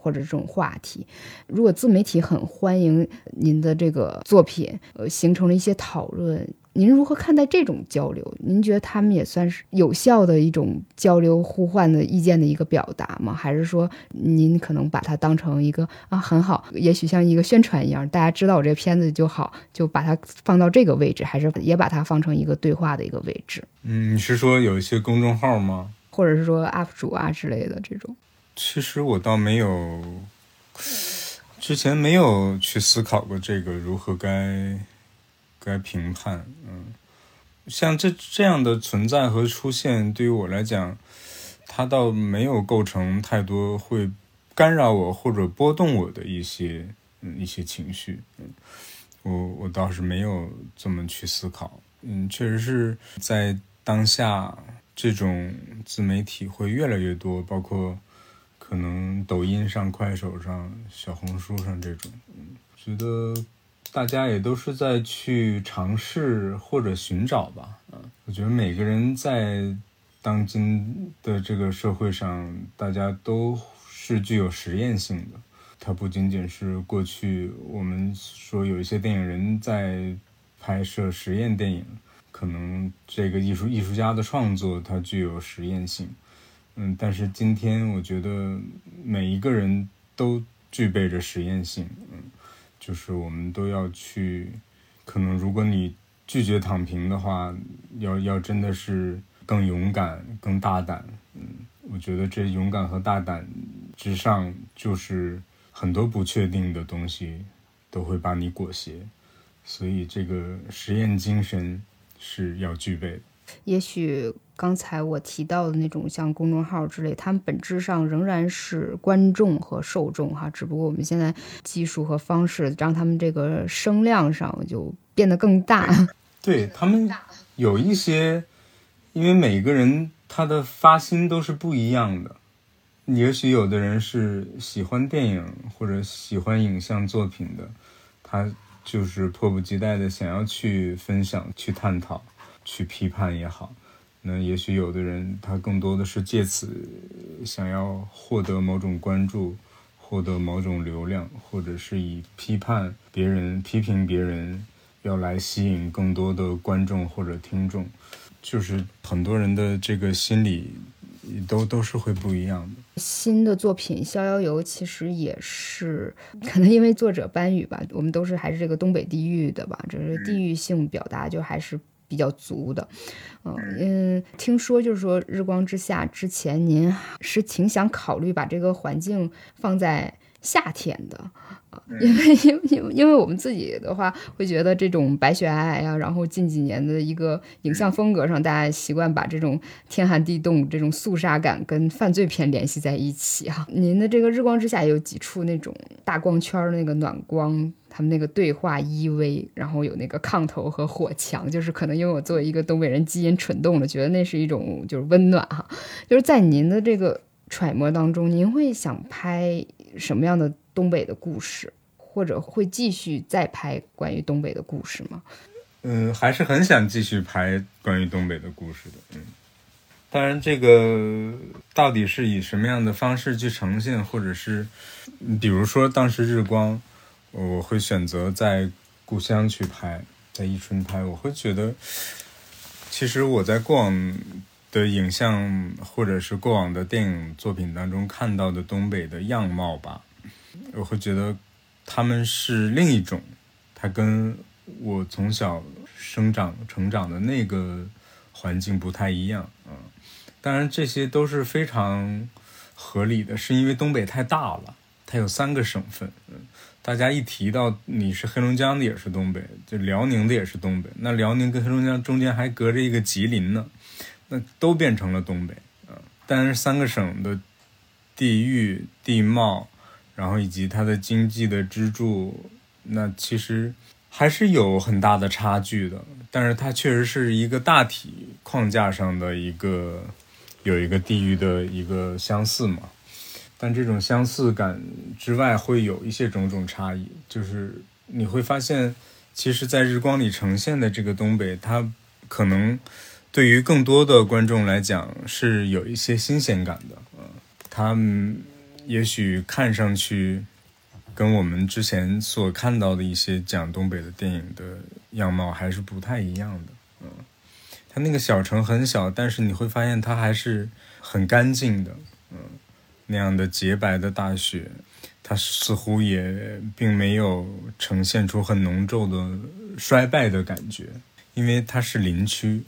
或者这种话题，如果自媒体很欢迎您的这个作品，呃，形成了一些讨论，您如何看待这种交流？您觉得他们也算是有效的一种交流、互换的意见的一个表达吗？还是说您可能把它当成一个啊很好，也许像一个宣传一样，大家知道我这个片子就好，就把它放到这个位置，还是也把它放成一个对话的一个位置？嗯，你是说有一些公众号吗？或者是说 UP 主啊之类的这种？其实我倒没有，之前没有去思考过这个如何该该评判。嗯，像这这样的存在和出现，对于我来讲，它倒没有构成太多会干扰我或者波动我的一些一些情绪。嗯，我我倒是没有这么去思考。嗯，确实是在当下，这种自媒体会越来越多，包括。可能抖音上、快手上、小红书上这种，觉得大家也都是在去尝试或者寻找吧，嗯，我觉得每个人在当今的这个社会上，大家都是具有实验性的。它不仅仅是过去我们说有一些电影人在拍摄实验电影，可能这个艺术艺术家的创作它具有实验性。嗯，但是今天我觉得每一个人都具备着实验性，嗯，就是我们都要去，可能如果你拒绝躺平的话，要要真的是更勇敢、更大胆，嗯，我觉得这勇敢和大胆之上，就是很多不确定的东西都会把你裹挟，所以这个实验精神是要具备的。也许刚才我提到的那种像公众号之类，他们本质上仍然是观众和受众哈，只不过我们现在技术和方式让他们这个声量上就变得更大。对他们有一些，因为每个人他的发心都是不一样的。也许有的人是喜欢电影或者喜欢影像作品的，他就是迫不及待的想要去分享、去探讨。去批判也好，那也许有的人他更多的是借此想要获得某种关注，获得某种流量，或者是以批判别人、批评别人，要来吸引更多的观众或者听众。就是很多人的这个心理都都是会不一样的。新的作品《逍遥游》其实也是可能因为作者班宇吧，我们都是还是这个东北地域的吧，这是地域性表达就还是。比较足的，嗯嗯，听说就是说《日光之下》之前，您是挺想考虑把这个环境放在夏天的。因为 因因因为我们自己的话，会觉得这种白雪皑皑啊，然后近几年的一个影像风格上，大家习惯把这种天寒地冻、这种肃杀感跟犯罪片联系在一起哈。您的这个日光之下有几处那种大光圈的那个暖光，他们那个对话依偎，然后有那个炕头和火墙，就是可能因为我作为一个东北人，基因蠢动了，觉得那是一种就是温暖哈。就是在您的这个揣摩当中，您会想拍什么样的？东北的故事，或者会继续再拍关于东北的故事吗？嗯，还是很想继续拍关于东北的故事的。嗯，当然，这个到底是以什么样的方式去呈现，或者是，比如说当时日光，我会选择在故乡去拍，在伊春拍，我会觉得，其实我在过往的影像或者是过往的电影作品当中看到的东北的样貌吧，我会觉得他们是另一种，它跟我从小生长成长的那个环境不太一样，嗯。当然，这些都是非常合理的，是因为东北太大了，它有三个省份。嗯，大家一提到你是黑龙江的，也是东北；就辽宁的，也是东北。那辽宁跟黑龙江中间还隔着一个吉林呢，那都变成了东北。嗯，但是三个省的地域地貌，然后以及它的经济的支柱，那其实还是有很大的差距的。但是它确实是一个大体框架上的一个。有一个地域的一个相似嘛，但这种相似感之外，会有一些种种差异。就是你会发现，其实，在日光里呈现的这个东北，它可能对于更多的观众来讲是有一些新鲜感的。嗯，它也许看上去跟我们之前所看到的一些讲东北的电影的样貌还是不太一样的。嗯它那个小城很小，但是你会发现它还是很干净的，嗯，那样的洁白的大雪，它似乎也并没有呈现出很浓重的衰败的感觉，因为它是林区，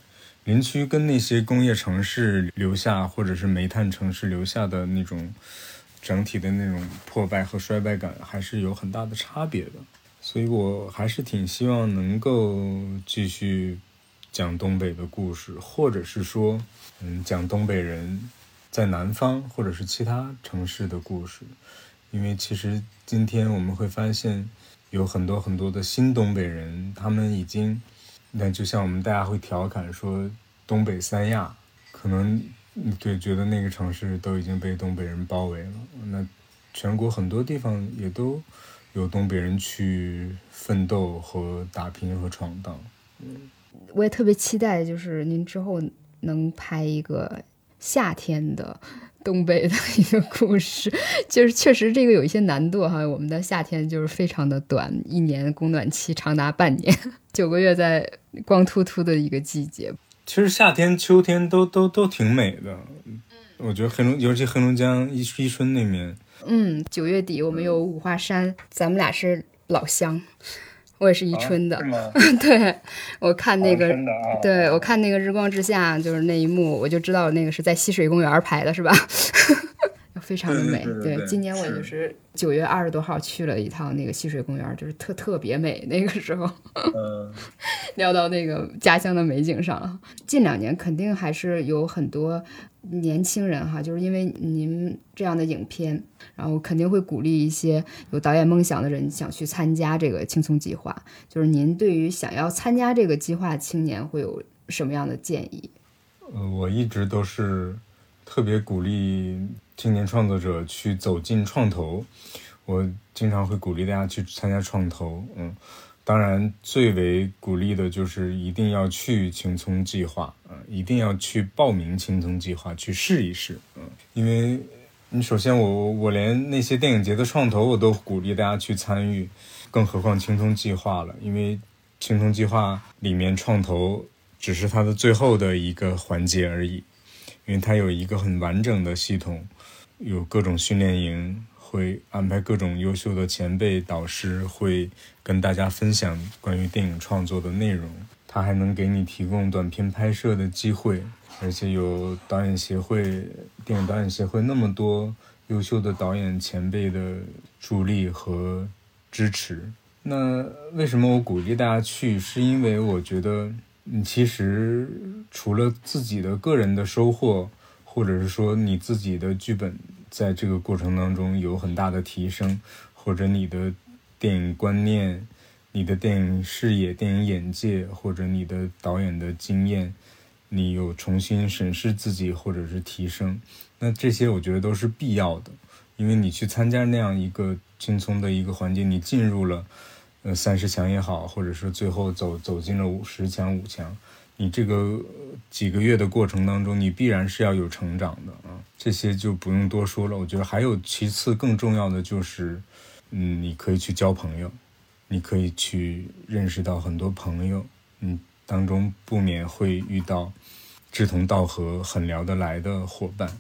林区跟那些工业城市留下或者是煤炭城市留下的那种整体的那种破败和衰败感还是有很大的差别的，所以我还是挺希望能够继续。讲东北的故事，或者是说，嗯，讲东北人在南方或者是其他城市的故事，因为其实今天我们会发现，有很多很多的新东北人，他们已经，那就像我们大家会调侃说，东北三亚，可能对觉得那个城市都已经被东北人包围了，那全国很多地方也都有东北人去奋斗和打拼和闯荡，嗯。我也特别期待，就是您之后能拍一个夏天的东北的一个故事。就是确实这个有一些难度哈，我们的夏天就是非常的短，一年供暖期长达半年，九个月在光秃秃的一个季节。其实夏天、秋天都都都挺美的。嗯，我觉得黑龙，尤其黑龙江伊伊春那面。嗯，九月底我们有五华山，咱们俩是老乡。我也是宜春的，对我看那个，对我看那个日光之下，就是那一幕，我就知道那个是在溪水公园拍的，是吧？非常的美。对，今年我就是九月二十多号去了一趟那个溪水公园，就是特特别美。那个时候，聊到那个家乡的美景上了。近两年肯定还是有很多。年轻人哈，就是因为您这样的影片，然后肯定会鼓励一些有导演梦想的人想去参加这个青葱计划。就是您对于想要参加这个计划青年会有什么样的建议？呃，我一直都是特别鼓励青年创作者去走进创投，我经常会鼓励大家去参加创投，嗯。当然，最为鼓励的就是一定要去青葱计划嗯，一定要去报名青葱计划去试一试，嗯，因为你首先我我连那些电影节的创投我都鼓励大家去参与，更何况青葱计划了，因为青葱计划里面创投只是它的最后的一个环节而已，因为它有一个很完整的系统，有各种训练营。会安排各种优秀的前辈导师，会跟大家分享关于电影创作的内容。他还能给你提供短片拍摄的机会，而且有导演协会、电影导演协会那么多优秀的导演前辈的助力和支持。那为什么我鼓励大家去？是因为我觉得，你其实除了自己的个人的收获，或者是说你自己的剧本。在这个过程当中有很大的提升，或者你的电影观念、你的电影视野、电影眼界，或者你的导演的经验，你有重新审视自己或者是提升，那这些我觉得都是必要的，因为你去参加那样一个轻松的一个环境，你进入了呃三十强也好，或者是最后走走进了五十强五强，你这个几个月的过程当中，你必然是要有成长的啊，这些就不用多说了。我觉得还有其次更重要的就是，嗯，你可以去交朋友，你可以去认识到很多朋友，嗯，当中不免会遇到志同道合、很聊得来的伙伴。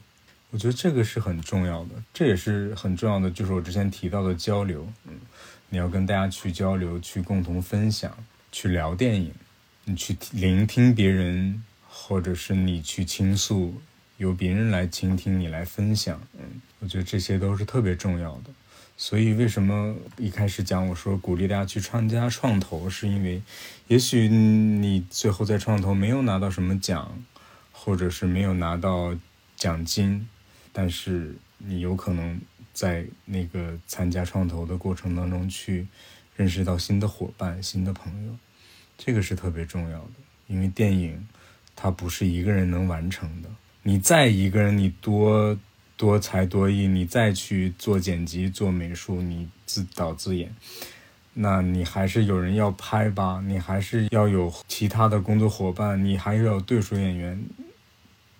我觉得这个是很重要的，这也是很重要的，就是我之前提到的交流，嗯，你要跟大家去交流，去共同分享，去聊电影。你去聆听别人，或者是你去倾诉，由别人来倾听你来分享，嗯，我觉得这些都是特别重要的。所以为什么一开始讲我说鼓励大家去参加创投，是因为也许你最后在创投没有拿到什么奖，或者是没有拿到奖金，但是你有可能在那个参加创投的过程当中去认识到新的伙伴、新的朋友。这个是特别重要的，因为电影它不是一个人能完成的。你再一个人，你多多才多艺，你再去做剪辑、做美术，你自导自演，那你还是有人要拍吧？你还是要有其他的工作伙伴，你还是要有对手演员。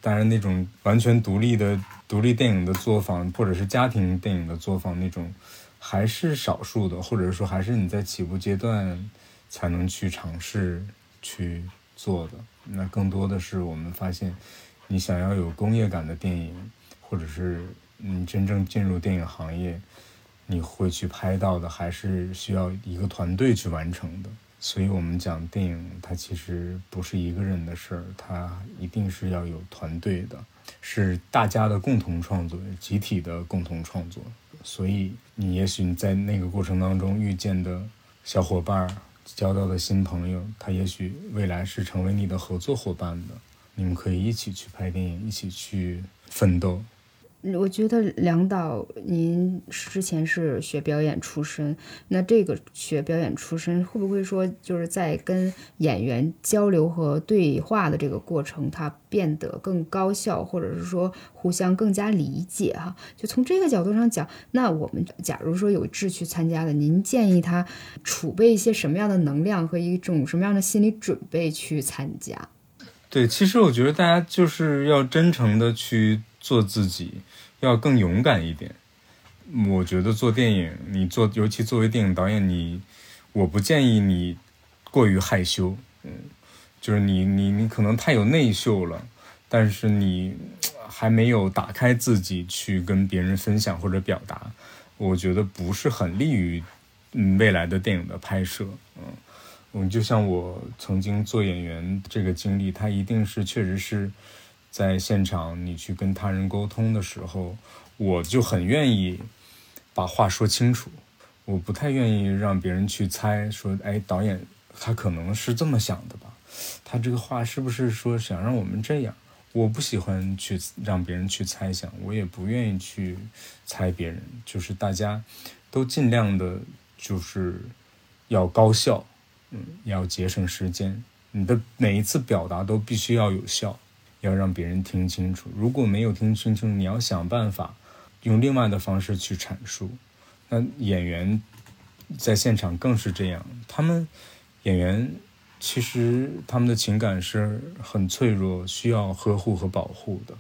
当然，那种完全独立的独立电影的作坊，或者是家庭电影的作坊那种，还是少数的，或者说还是你在起步阶段。才能去尝试去做的，那更多的是我们发现，你想要有工业感的电影，或者是你真正进入电影行业，你会去拍到的，还是需要一个团队去完成的。所以，我们讲电影，它其实不是一个人的事儿，它一定是要有团队的，是大家的共同创作，集体的共同创作。所以，你也许你在那个过程当中遇见的小伙伴儿。交到的新朋友，他也许未来是成为你的合作伙伴的，你们可以一起去拍电影，一起去奋斗。我觉得梁导，您之前是学表演出身，那这个学表演出身会不会说，就是在跟演员交流和对话的这个过程，它变得更高效，或者是说互相更加理解？哈，就从这个角度上讲，那我们假如说有志去参加的，您建议他储备一些什么样的能量和一种什么样的心理准备去参加？对，其实我觉得大家就是要真诚的去做自己。要更勇敢一点。我觉得做电影，你做，尤其作为电影导演，你，我不建议你过于害羞。嗯，就是你，你，你可能太有内秀了，但是你还没有打开自己去跟别人分享或者表达，我觉得不是很利于嗯未来的电影的拍摄。嗯，嗯，就像我曾经做演员这个经历，它一定是确实是。在现场，你去跟他人沟通的时候，我就很愿意把话说清楚。我不太愿意让别人去猜，说，哎，导演他可能是这么想的吧？他这个话是不是说想让我们这样？我不喜欢去让别人去猜想，我也不愿意去猜别人。就是大家都尽量的，就是要高效，嗯，要节省时间。你的每一次表达都必须要有效。要让别人听清楚，如果没有听清楚，你要想办法用另外的方式去阐述。那演员在现场更是这样，他们演员其实他们的情感是很脆弱，需要呵护和保护的。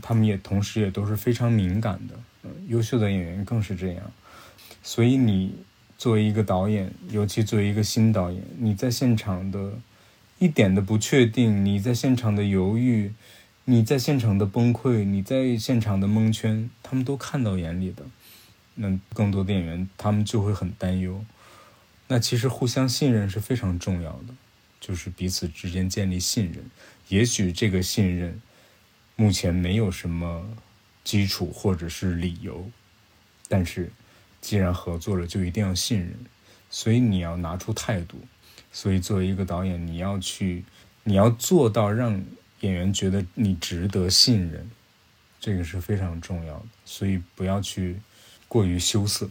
他们也同时也都是非常敏感的，嗯，优秀的演员更是这样。所以你作为一个导演，尤其作为一个新导演，你在现场的。一点的不确定，你在现场的犹豫，你在现场的崩溃，你在现场的蒙圈，他们都看到眼里的。那更多店员，他们就会很担忧。那其实互相信任是非常重要的，就是彼此之间建立信任。也许这个信任目前没有什么基础或者是理由，但是既然合作了，就一定要信任。所以你要拿出态度。所以，作为一个导演，你要去，你要做到让演员觉得你值得信任，这个是非常重要的。所以，不要去过于羞涩。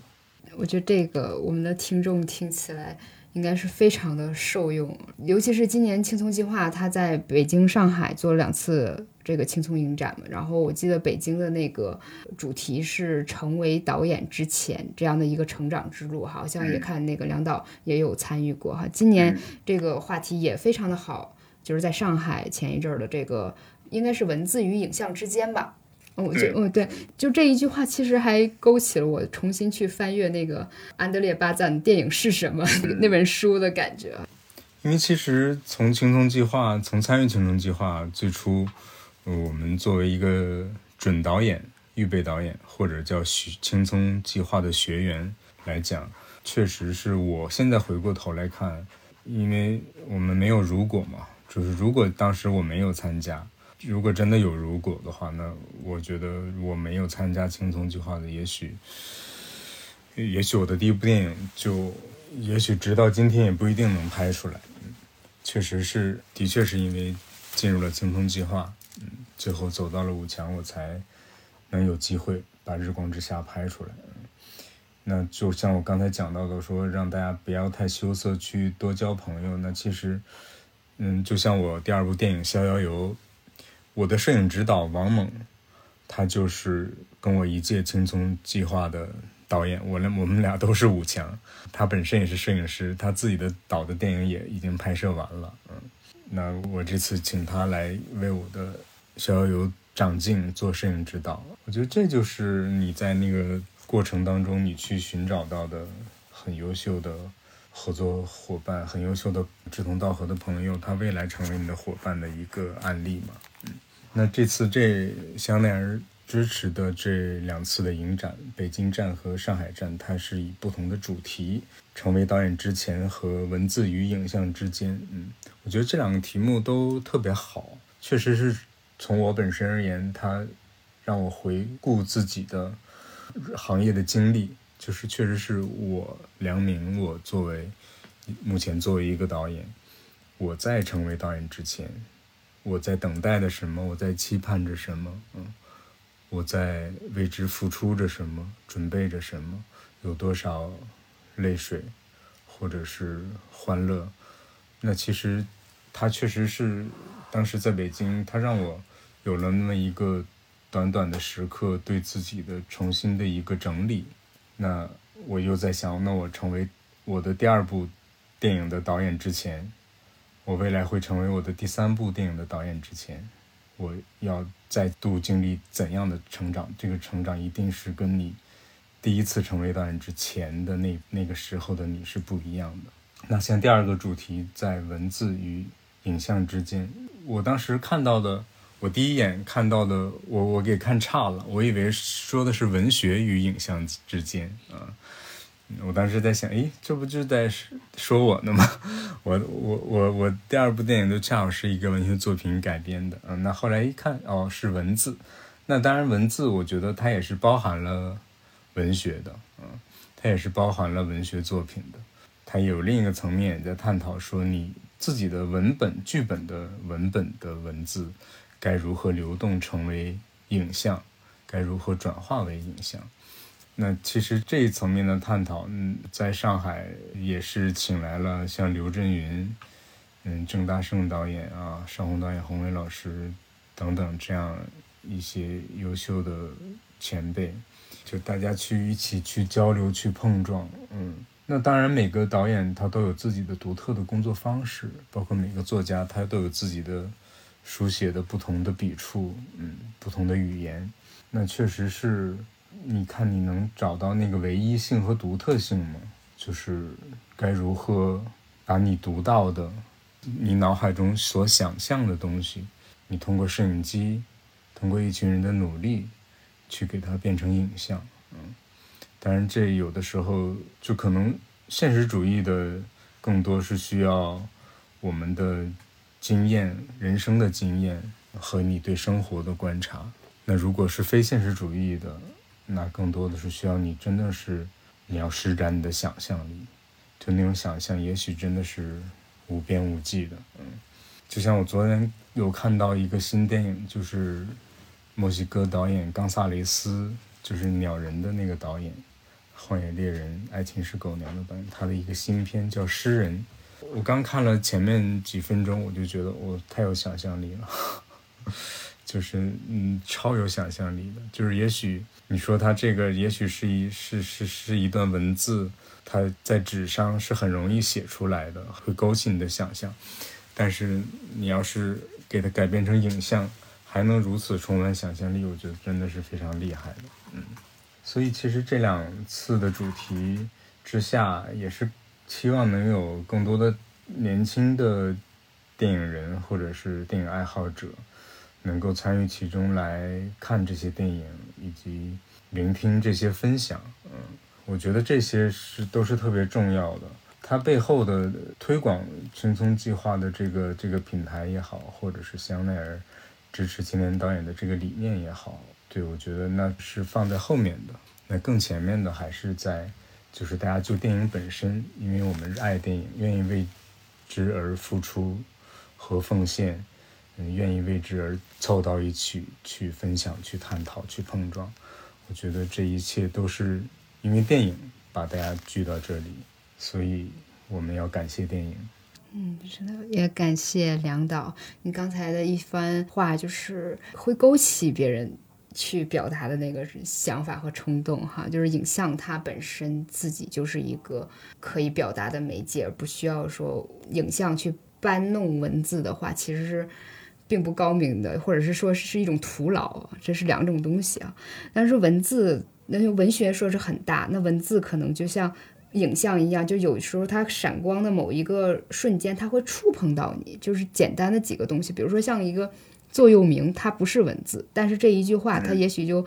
我觉得这个我们的听众听起来。应该是非常的受用，尤其是今年青葱计划，他在北京、上海做了两次这个青葱影展嘛。然后我记得北京的那个主题是成为导演之前这样的一个成长之路，好像也看那个梁导也有参与过哈。今年这个话题也非常的好。就是在上海前一阵儿的这个，应该是文字与影像之间吧。我对就哦对，就这一句话，其实还勾起了我重新去翻阅那个安德烈巴赞《电影是什么》那本书的感觉。因为其实从青葱计划，从参与青葱计划最初，呃我们作为一个准导演、预备导演，或者叫学青葱计划的学员来讲，确实是我现在回过头来看，因为我们没有如果嘛，就是如果当时我没有参加，如果真的有如果的话，那我觉得我没有参加青葱计划的，也许，也许我的第一部电影就，也许直到今天也不一定能拍出来。确实是，的确是因为进入了青葱计划，最后走到了五强，我才能有机会把《日光之下》拍出来。那就像我刚才讲到的，说让大家不要太羞涩，去多交朋友。那其实，嗯，就像我第二部电影《逍遥游》，我的摄影指导王猛，他就是跟我一届青葱计划的导演，我俩我们俩都是五强。他本身也是摄影师，他自己的导的电影也已经拍摄完了。嗯，那我这次请他来为我的《逍遥有》长镜做摄影指导，我觉得这就是你在那个过程当中你去寻找到的很优秀的合作伙伴，很优秀的志同道合的朋友，他未来成为你的伙伴的一个案例嘛。嗯，那这次这香奈儿支持的这两次的影展，北京站和上海站，它是以不同的主题，成为导演之前和文字与影像之间。嗯，我觉得这两个题目都特别好，确实是从我本身而言，它让我回顾自己的行业的经历，就是确实是我梁明，我作为目前作为一个导演，我在成为导演之前，我在等待着什么，我在期盼着什么，嗯，我在为之付出着什么，准备着什么，有多少泪水，或者是欢乐，那其实它确实是当时在北京，他让我有了那么一个短短的时刻，对自己的重新的一个整理。那我又在想，那我成为我的第二部电影的导演之前，我未来会成为我的第三部电影的导演之前，我要再度经历怎样的成长？这个成长一定是跟你第一次成为导演之前的那那个时候的你是不一样的。那像第二个主题，在文字与影像之间，我当时看到的，我第一眼看到的，我我给看差了，我以为说的是文学与影像之间啊。我当时在想，诶，这不就在说我呢吗？我我我我第二部电影就恰好是一个文学作品改编的，嗯，那后来一看，哦，是文字，那当然文字，我觉得它也是包含了文学的，嗯，它也是包含了文学作品的，它有另一个层面在探讨说你自己的文本剧本的文本的文字该如何流动成为影像，该如何转化为影像。那其实这一层面的探讨，嗯，在上海也是请来了像刘震云、嗯郑大圣导演啊、邵红导演、洪伟老师等等这样一些优秀的前辈，就大家去一起去交流、去碰撞，嗯。那当然，每个导演他都有自己的独特的工作方式，包括每个作家他都有自己的书写的不同的笔触，嗯，不同的语言。那确实是。你看，你能找到那个唯一性和独特性吗？就是该如何把你读到的、你脑海中所想象的东西，你通过摄影机，通过一群人的努力，去给它变成影像。嗯，当然，这有的时候就可能现实主义的更多是需要我们的经验、人生的经验和你对生活的观察。那如果是非现实主义的，那更多的是需要你真的是你要施展你的想象力，就那种想象，也许真的是无边无际的。嗯，就像我昨天有看到一个新电影，就是墨西哥导演冈萨雷斯，就是《鸟人》的那个导演，《荒野猎人》《爱情是狗娘》的导演，他的一个新片叫《诗人》。我刚看了前面几分钟，我就觉得我太有想象力了。就是嗯，超有想象力的。就是也许你说他这个，也许是一是是是一段文字，它在纸上是很容易写出来的，会勾起你的想象。但是你要是给它改编成影像，还能如此充满想象力，我觉得真的是非常厉害的。嗯，所以其实这两次的主题之下，也是期望能有更多的年轻的电影人或者是电影爱好者，能够参与其中来看这些电影以及聆听这些分享。嗯，我觉得这些是都是特别重要的。它背后的推广青葱计划的这个这个品牌也好，或者是香奈儿支持青年导演的这个理念也好，对我觉得那是放在后面的。那更前面的还是在，就是大家就电影本身，因为我们爱电影，愿意为之而付出和奉献，嗯，愿意为之而凑到一起去分享、去探讨、去碰撞。我觉得这一切都是因为电影把大家聚到这里。所以我们要感谢电影，嗯，真的也感谢梁导。你刚才的一番话，就是会勾起别人去表达的那个想法和冲动，哈。就是影像它本身自己就是一个可以表达的媒介，而不需要说影像去搬弄文字的话，其实是并不高明的，或者是说是一种徒劳，这是两种东西啊。但是文字，那文学说是很大，那文字可能就像。影像一样，就有时候它闪光的某一个瞬间，它会触碰到你，就是简单的几个东西，比如说像一个座右铭，它不是文字，但是这一句话，它也许就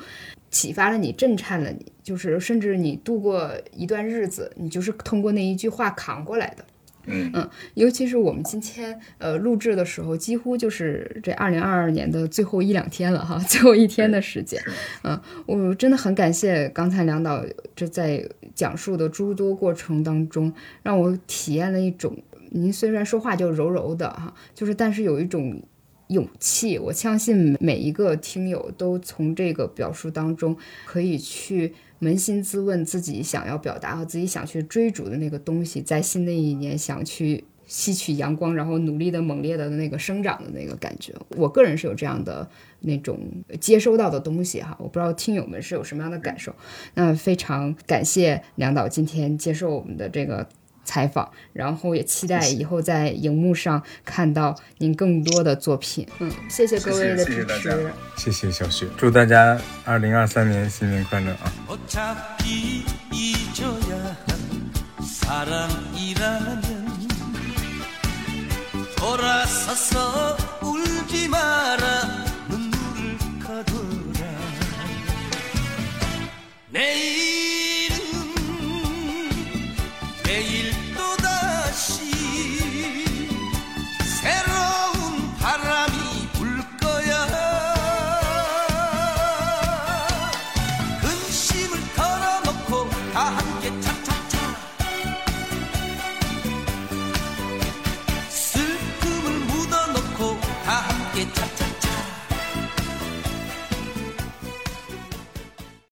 启发了你，震颤了你，就是甚至你度过一段日子，你就是通过那一句话扛过来的。嗯，尤其是我们今天呃录制的时候，几乎就是这二零二二年的最后一两天了哈，最后一天的时间。嗯，我真的很感谢刚才梁导这在讲述的诸多过程当中，让我体验了一种，您虽然说话就柔柔的哈，就是但是有一种勇气。我相信每一个听友都从这个表述当中可以去。扪心自问，自己想要表达和自己想去追逐的那个东西，在新的一年想去吸取阳光，然后努力的、猛烈的那个生长的那个感觉，我个人是有这样的那种接收到的东西哈。我不知道听友们是有什么样的感受。那非常感谢梁导今天接受我们的这个。采访然后也期待以后在荧幕上看到您更多的作品。嗯谢谢各位的支持。谢谢小雪祝大家二零二三年新年快乐啊。你